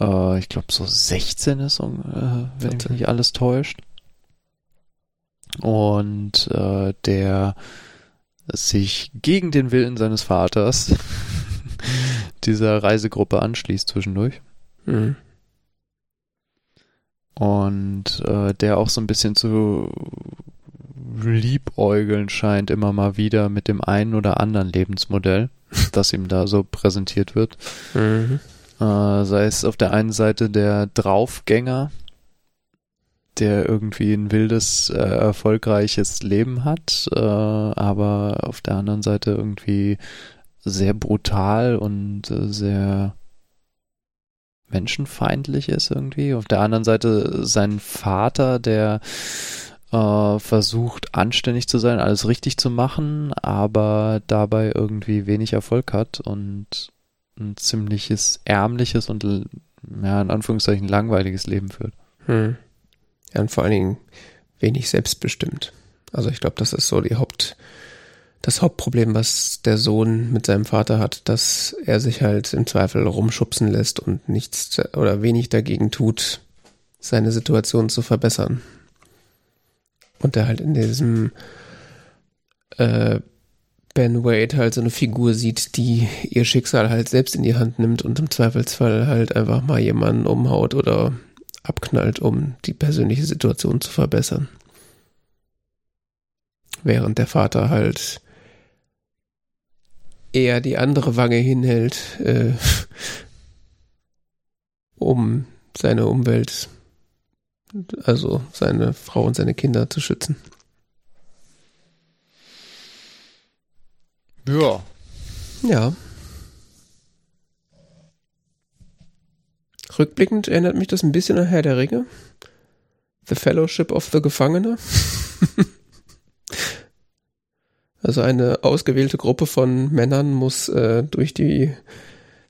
äh, ich glaube so 16 ist, um, äh, wenn mich 14. nicht alles täuscht. Und äh, der sich gegen den Willen seines Vaters dieser Reisegruppe anschließt zwischendurch. Hm. Und äh, der auch so ein bisschen zu liebäugeln scheint immer mal wieder mit dem einen oder anderen Lebensmodell, das ihm da so präsentiert wird. Mhm. Äh, sei es auf der einen Seite der Draufgänger, der irgendwie ein wildes, äh, erfolgreiches Leben hat, äh, aber auf der anderen Seite irgendwie sehr brutal und äh, sehr menschenfeindlich ist irgendwie. Auf der anderen Seite sein Vater, der äh, versucht anständig zu sein, alles richtig zu machen, aber dabei irgendwie wenig Erfolg hat und ein ziemliches ärmliches und ja, in Anführungszeichen langweiliges Leben führt. Hm. Ja, und vor allen Dingen wenig selbstbestimmt. Also ich glaube, das ist so die Haupt, das Hauptproblem, was der Sohn mit seinem Vater hat, dass er sich halt im Zweifel rumschubsen lässt und nichts oder wenig dagegen tut, seine Situation zu verbessern. Und er halt in diesem äh, Ben Wade halt so eine Figur sieht, die ihr Schicksal halt selbst in die Hand nimmt und im Zweifelsfall halt einfach mal jemanden umhaut oder abknallt, um die persönliche Situation zu verbessern. Während der Vater halt eher die andere Wange hinhält, äh, um seine Umwelt, also seine Frau und seine Kinder zu schützen. Ja. Ja. Rückblickend erinnert mich das ein bisschen an Herr der Ringe. The Fellowship of the Gefangene. also eine ausgewählte Gruppe von Männern muss äh, durch die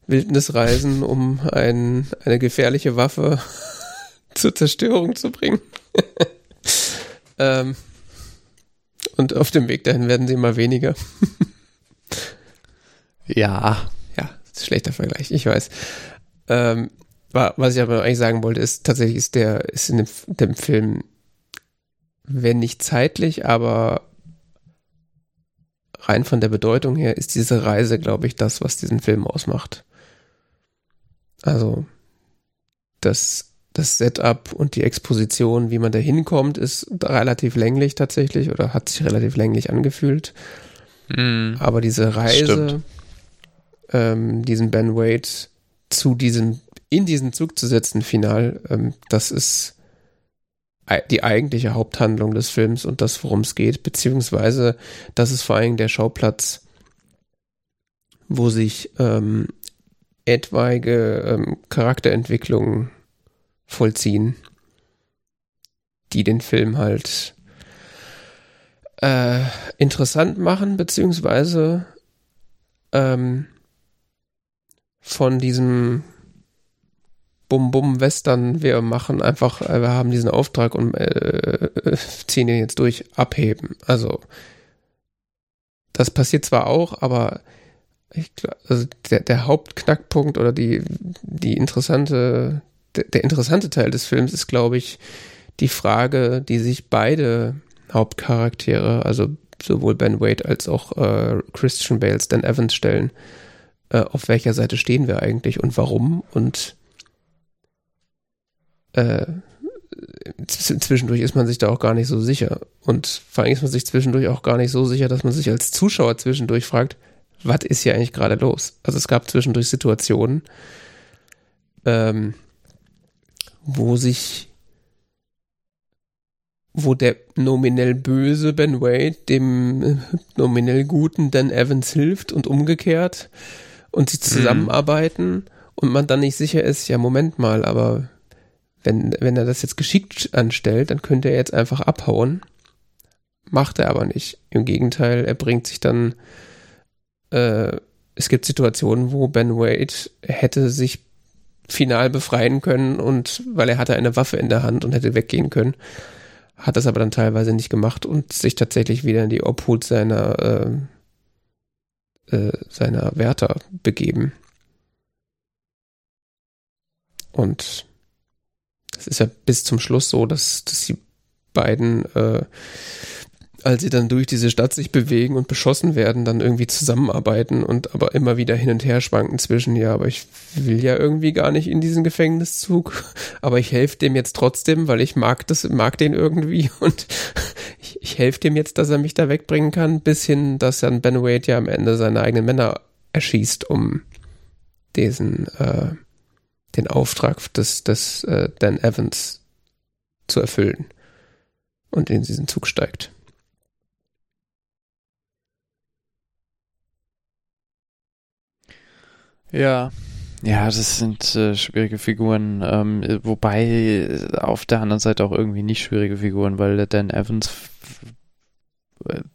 Wildnis reisen, um ein, eine gefährliche Waffe zur Zerstörung zu bringen. ähm, und auf dem Weg dahin werden sie immer weniger. Ja. Ja, schlechter Vergleich, ich weiß. Ähm, wa- was ich aber eigentlich sagen wollte, ist tatsächlich ist der, ist in dem, dem Film, wenn nicht zeitlich, aber rein von der Bedeutung her, ist diese Reise, glaube ich, das, was diesen Film ausmacht. Also, das, das Setup und die Exposition, wie man da hinkommt, ist relativ länglich tatsächlich oder hat sich relativ länglich angefühlt. Mhm. Aber diese Reise, ähm, diesen Ben Wade zu diesem, in diesen Zug zu setzen, final, ähm, das ist die eigentliche Haupthandlung des Films und das, worum es geht, beziehungsweise das ist vor allem der Schauplatz, wo sich ähm, etwaige ähm, Charakterentwicklungen vollziehen, die den Film halt äh, interessant machen, beziehungsweise ähm, von diesem Bum-Bum-Western, wir machen einfach, äh, wir haben diesen Auftrag und äh, ziehen ihn jetzt durch, abheben. Also das passiert zwar auch, aber ich, also der, der Hauptknackpunkt oder die, die interessante, der, der interessante Teil des Films ist, glaube ich, die Frage, die sich beide Hauptcharaktere, also sowohl Ben Wade als auch äh, Christian Bale, Stan Evans stellen, äh, auf welcher Seite stehen wir eigentlich und warum und äh, zwischendurch ist man sich da auch gar nicht so sicher. Und vor allem ist man sich zwischendurch auch gar nicht so sicher, dass man sich als Zuschauer zwischendurch fragt, was ist hier eigentlich gerade los? Also es gab zwischendurch Situationen, ähm, wo sich, wo der nominell böse Ben Wade dem nominell guten Dan Evans hilft und umgekehrt und sie mhm. zusammenarbeiten mhm. und man dann nicht sicher ist, ja Moment mal, aber wenn, wenn er das jetzt geschickt anstellt, dann könnte er jetzt einfach abhauen. Macht er aber nicht. Im Gegenteil, er bringt sich dann. Äh, es gibt Situationen, wo Ben Wade hätte sich final befreien können und weil er hatte eine Waffe in der Hand und hätte weggehen können, hat das aber dann teilweise nicht gemacht und sich tatsächlich wieder in die Obhut seiner äh, äh, seiner Wärter begeben. Und es ist ja bis zum Schluss so, dass, dass die beiden, äh, als sie dann durch diese Stadt sich bewegen und beschossen werden, dann irgendwie zusammenarbeiten und aber immer wieder hin und her schwanken zwischen, ja, aber ich will ja irgendwie gar nicht in diesen Gefängniszug, aber ich helfe dem jetzt trotzdem, weil ich mag das, mag den irgendwie und ich, ich helfe dem jetzt, dass er mich da wegbringen kann, bis hin, dass dann Ben Wade ja am Ende seine eigenen Männer erschießt, um diesen, äh, den Auftrag des, des äh, Dan Evans zu erfüllen und in diesen Zug steigt. Ja, ja, das sind äh, schwierige Figuren, ähm, wobei auf der anderen Seite auch irgendwie nicht schwierige Figuren, weil der Dan Evans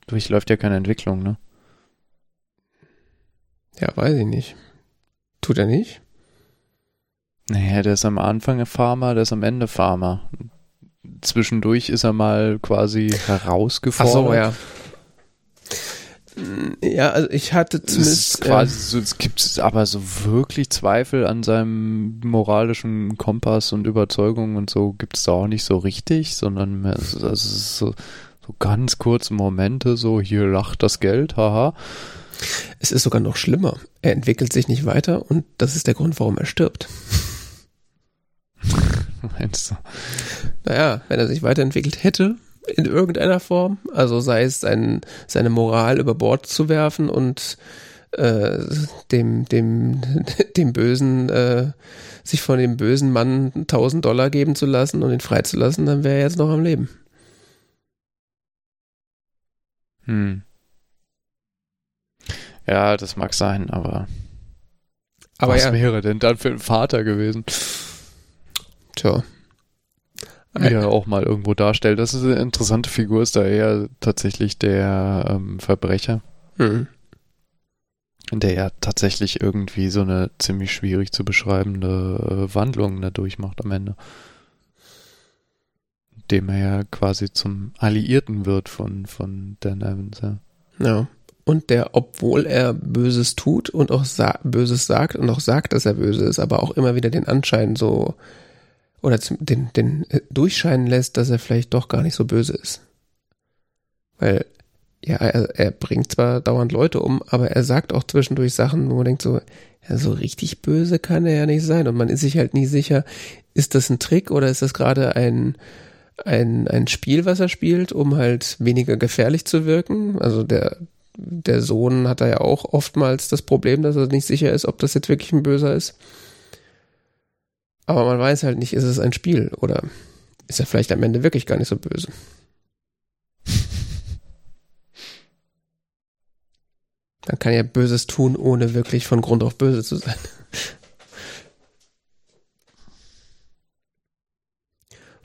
durchläuft ja keine Entwicklung, ne? Ja, weiß ich nicht. Tut er nicht? Naja, der ist am Anfang Farmer, der ist am Ende Farmer. Zwischendurch ist er mal quasi herausgefordert. Ach so, ja. Ja, also ich hatte zumindest. Es, quasi äh, so, es gibt aber so wirklich Zweifel an seinem moralischen Kompass und Überzeugung und so gibt es da auch nicht so richtig, sondern also es ist so, so ganz kurze Momente, so hier lacht das Geld, haha. Es ist sogar noch schlimmer. Er entwickelt sich nicht weiter und das ist der Grund, warum er stirbt. Meinst du? Naja, wenn er sich weiterentwickelt hätte, in irgendeiner Form, also sei es sein, seine Moral über Bord zu werfen und äh, dem, dem, dem bösen, äh, sich von dem bösen Mann 1000 Dollar geben zu lassen und ihn freizulassen, dann wäre er jetzt noch am Leben. Hm. Ja, das mag sein, aber, aber was ja. wäre denn dann für ein Vater gewesen? Tja. Wie er auch mal irgendwo darstellt. Das ist eine interessante Figur, ist da eher tatsächlich der ähm, Verbrecher. Mhm. Der ja tatsächlich irgendwie so eine ziemlich schwierig zu beschreibende äh, Wandlung da durchmacht am Ende. Dem er ja quasi zum Alliierten wird von, von Dan Evans, ja. Ja. Und der, obwohl er Böses tut und auch sa Böses sagt und auch sagt, dass er böse ist, aber auch immer wieder den Anschein so oder den, den äh, durchscheinen lässt, dass er vielleicht doch gar nicht so böse ist. Weil, ja, er, er bringt zwar dauernd Leute um, aber er sagt auch zwischendurch Sachen, wo man denkt so, ja, so richtig böse kann er ja nicht sein. Und man ist sich halt nie sicher, ist das ein Trick oder ist das gerade ein, ein, ein Spiel, was er spielt, um halt weniger gefährlich zu wirken? Also der, der Sohn hat da ja auch oftmals das Problem, dass er nicht sicher ist, ob das jetzt wirklich ein Böser ist. Aber man weiß halt nicht, ist es ein Spiel oder ist er vielleicht am Ende wirklich gar nicht so böse. Man kann ja Böses tun, ohne wirklich von Grund auf böse zu sein.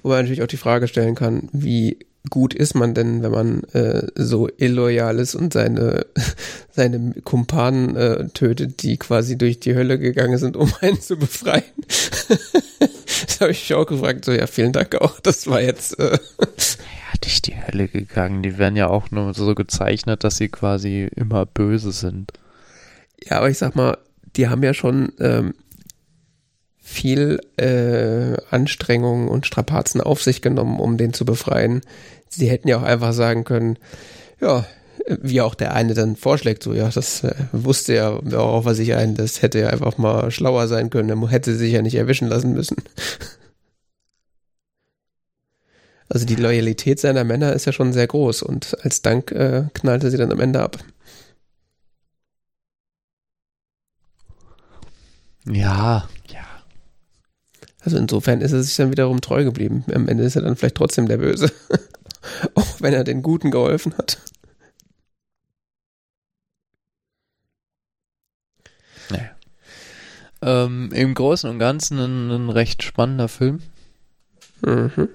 Wo man natürlich auch die Frage stellen kann, wie gut ist man denn, wenn man äh, so illoyal ist und seine, seine Kumpanen äh, tötet, die quasi durch die Hölle gegangen sind, um einen zu befreien? das habe ich mich auch gefragt. So, ja, vielen Dank auch. Das war jetzt. Äh ja, durch die Hölle gegangen. Die werden ja auch nur so gezeichnet, dass sie quasi immer böse sind. Ja, aber ich sag mal, die haben ja schon ähm, viel äh, Anstrengung und Strapazen auf sich genommen, um den zu befreien. Sie hätten ja auch einfach sagen können, ja, wie auch der eine dann vorschlägt, so, ja, das äh, wusste ja, worauf er sich ein, das hätte ja einfach mal schlauer sein können, er hätte sich ja nicht erwischen lassen müssen. Also die Loyalität seiner Männer ist ja schon sehr groß und als Dank äh, knallte sie dann am Ende ab. Ja. Also insofern ist er sich dann wiederum treu geblieben. Am Ende ist er dann vielleicht trotzdem der Böse. Auch wenn er den Guten geholfen hat. Naja. Ähm, Im Großen und Ganzen ein, ein recht spannender Film. Mhm.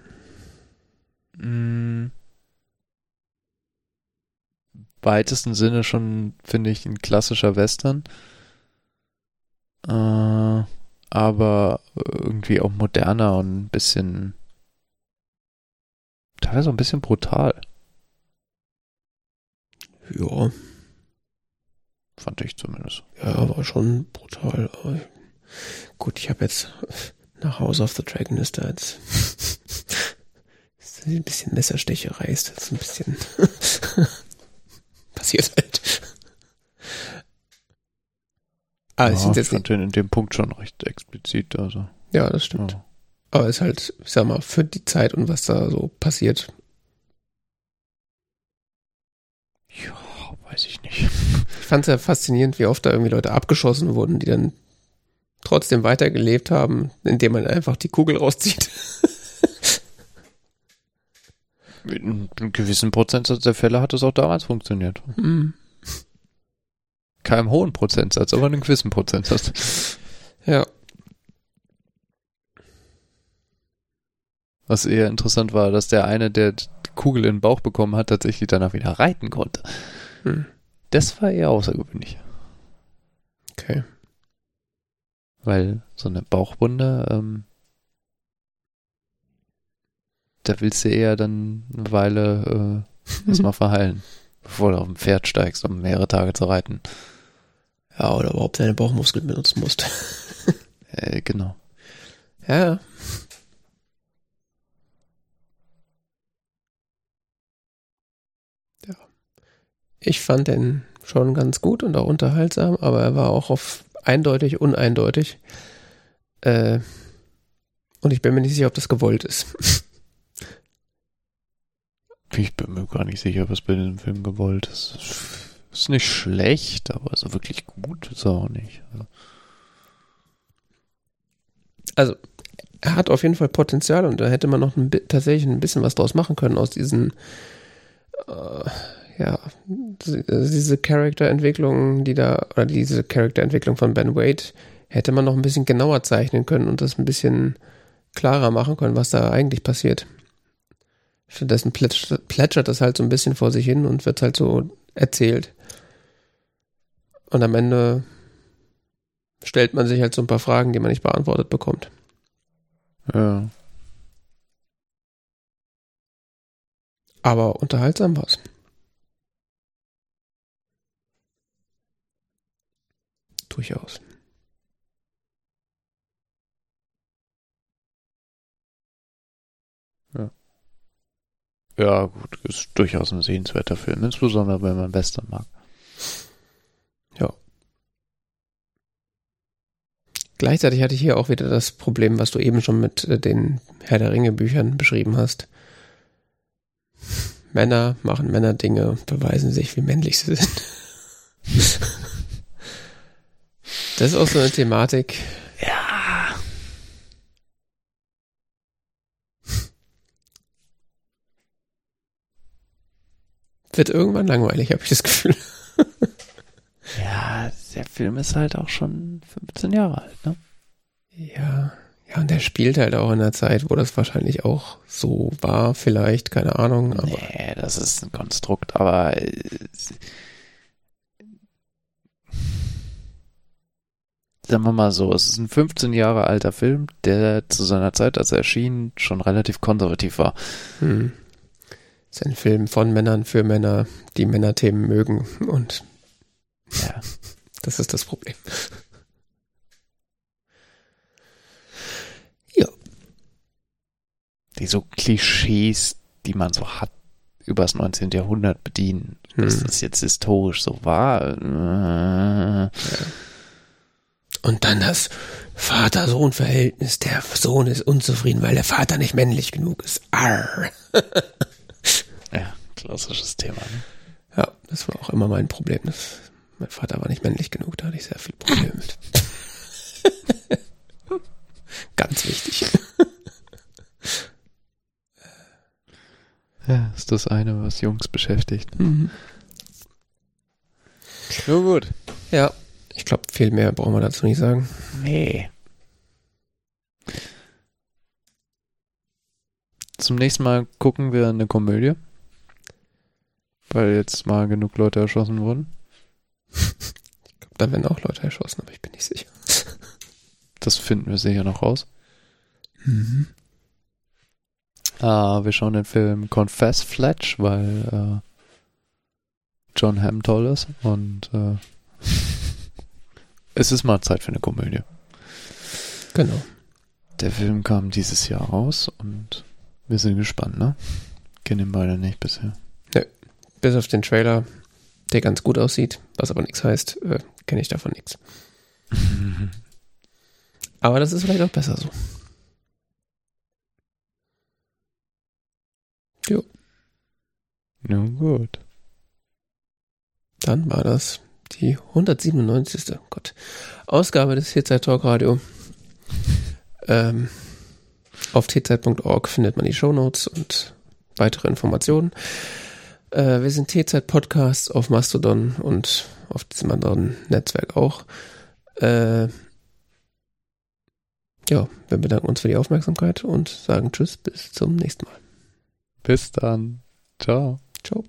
Mm. Weitesten Sinne schon, finde ich, ein klassischer Western. Äh, aber irgendwie auch moderner und ein bisschen teilweise ein bisschen brutal. Ja. Fand ich zumindest. Ja, war schon brutal. Gut, ich habe jetzt nach House of the Dragon ist da jetzt ist ein bisschen Messerstecherei ist jetzt ein bisschen passiert halt. Ah, ja, ich fand den in dem Punkt schon recht explizit, also. Ja, das stimmt. Ja. Aber ist halt, ich sag mal, für die Zeit und was da so passiert. Ja, weiß ich nicht. Ich fand es ja faszinierend, wie oft da irgendwie Leute abgeschossen wurden, die dann trotzdem weitergelebt haben, indem man einfach die Kugel rauszieht. In einem gewissen Prozentsatz der Fälle hat es auch damals funktioniert. Mhm keinem hohen Prozentsatz, aber einen gewissen Prozentsatz. Ja. Was eher interessant war, dass der eine, der die Kugel in den Bauch bekommen hat, tatsächlich danach wieder reiten konnte. Hm. Das war eher außergewöhnlich. Okay. Weil so eine Bauchwunde, ähm, da willst du eher dann eine Weile äh, erstmal verheilen, bevor du auf dem Pferd steigst, um mehrere Tage zu reiten. Ja, oder überhaupt deine Bauchmuskeln benutzen musst. äh, genau. Ja. Ja. Ich fand den schon ganz gut und auch unterhaltsam, aber er war auch auf eindeutig, uneindeutig. Äh, und ich bin mir nicht sicher, ob das gewollt ist. Ich bin mir gar nicht sicher, was bei dem Film gewollt ist. Ist nicht schlecht, aber so wirklich gut ist er auch nicht. Also, er hat auf jeden Fall Potenzial und da hätte man noch ein, tatsächlich ein bisschen was draus machen können aus diesen, äh, ja, diese Charakterentwicklung, die da, oder diese Charakterentwicklung von Ben Wade, hätte man noch ein bisschen genauer zeichnen können und das ein bisschen klarer machen können, was da eigentlich passiert. Stattdessen plätschert, das halt so ein bisschen vor sich hin und wird halt so erzählt. Und am Ende stellt man sich halt so ein paar Fragen, die man nicht beantwortet bekommt. Ja. Aber unterhaltsam war's. Durchaus. Ja, gut, ist durchaus ein sehenswerter Film, insbesondere wenn man Western mag. Gleichzeitig hatte ich hier auch wieder das Problem, was du eben schon mit äh, den Herr der Ringe Büchern beschrieben hast. Männer machen Männer Dinge und beweisen sich, wie männlich sie sind. das ist auch so eine Thematik. Wird irgendwann langweilig, habe ich das Gefühl. ja, der Film ist halt auch schon 15 Jahre alt, ne? Ja, Ja, und der spielt halt auch in einer Zeit, wo das wahrscheinlich auch so war, vielleicht, keine Ahnung. Aber nee, das ist ein Konstrukt, aber äh, sagen wir mal so, es ist ein 15 Jahre alter Film, der zu seiner Zeit, als er erschien, schon relativ konservativ war. hm. Ist ein Film von Männern für Männer, die Männerthemen mögen. Und Ja. das ist das Problem. Die so Klischees, die man so hat, übers 19. Jahrhundert bedienen. Dass Hm. das jetzt historisch so war. Äh, Und dann das Vater-Sohn-Verhältnis. Der Sohn ist unzufrieden, weil der Vater nicht männlich genug ist. Arr. klassisches Thema. Ne? Ja, das war auch immer mein Problem. Das, mein Vater war nicht männlich genug, da hatte ich sehr viel Probleme mit. Ganz wichtig. Ja, ist das eine, was Jungs beschäftigt. Mhm. Nur gut. Ja, ich glaube, viel mehr brauchen wir dazu nicht sagen. Nee. Zum nächsten Mal gucken wir eine Komödie. Weil jetzt mal genug Leute erschossen wurden. Ich glaube, da werden auch Leute erschossen, aber ich bin nicht sicher. Das finden wir sicher noch raus. Mhm. Ah, wir schauen den Film Confess Fletch, weil äh, John Hamm toll ist und äh, es ist mal Zeit für eine Komödie. Genau. Der Film kam dieses Jahr raus und wir sind gespannt, ne? Kennen ihn beide nicht bisher. Bis auf den Trailer, der ganz gut aussieht, was aber nichts heißt, äh, kenne ich davon nichts. Aber das ist vielleicht auch besser so. Jo, Nun gut. dann war das die 197. Gott. Ausgabe des T-Zeit Talk Radio. Ähm, auf tzeit.org findet man die Shownotes und weitere Informationen. Äh, wir sind T-Zeit Podcasts auf Mastodon und auf diesem anderen Netzwerk auch. Äh, ja, wir bedanken uns für die Aufmerksamkeit und sagen Tschüss, bis zum nächsten Mal. Bis dann. Ciao. Ciao.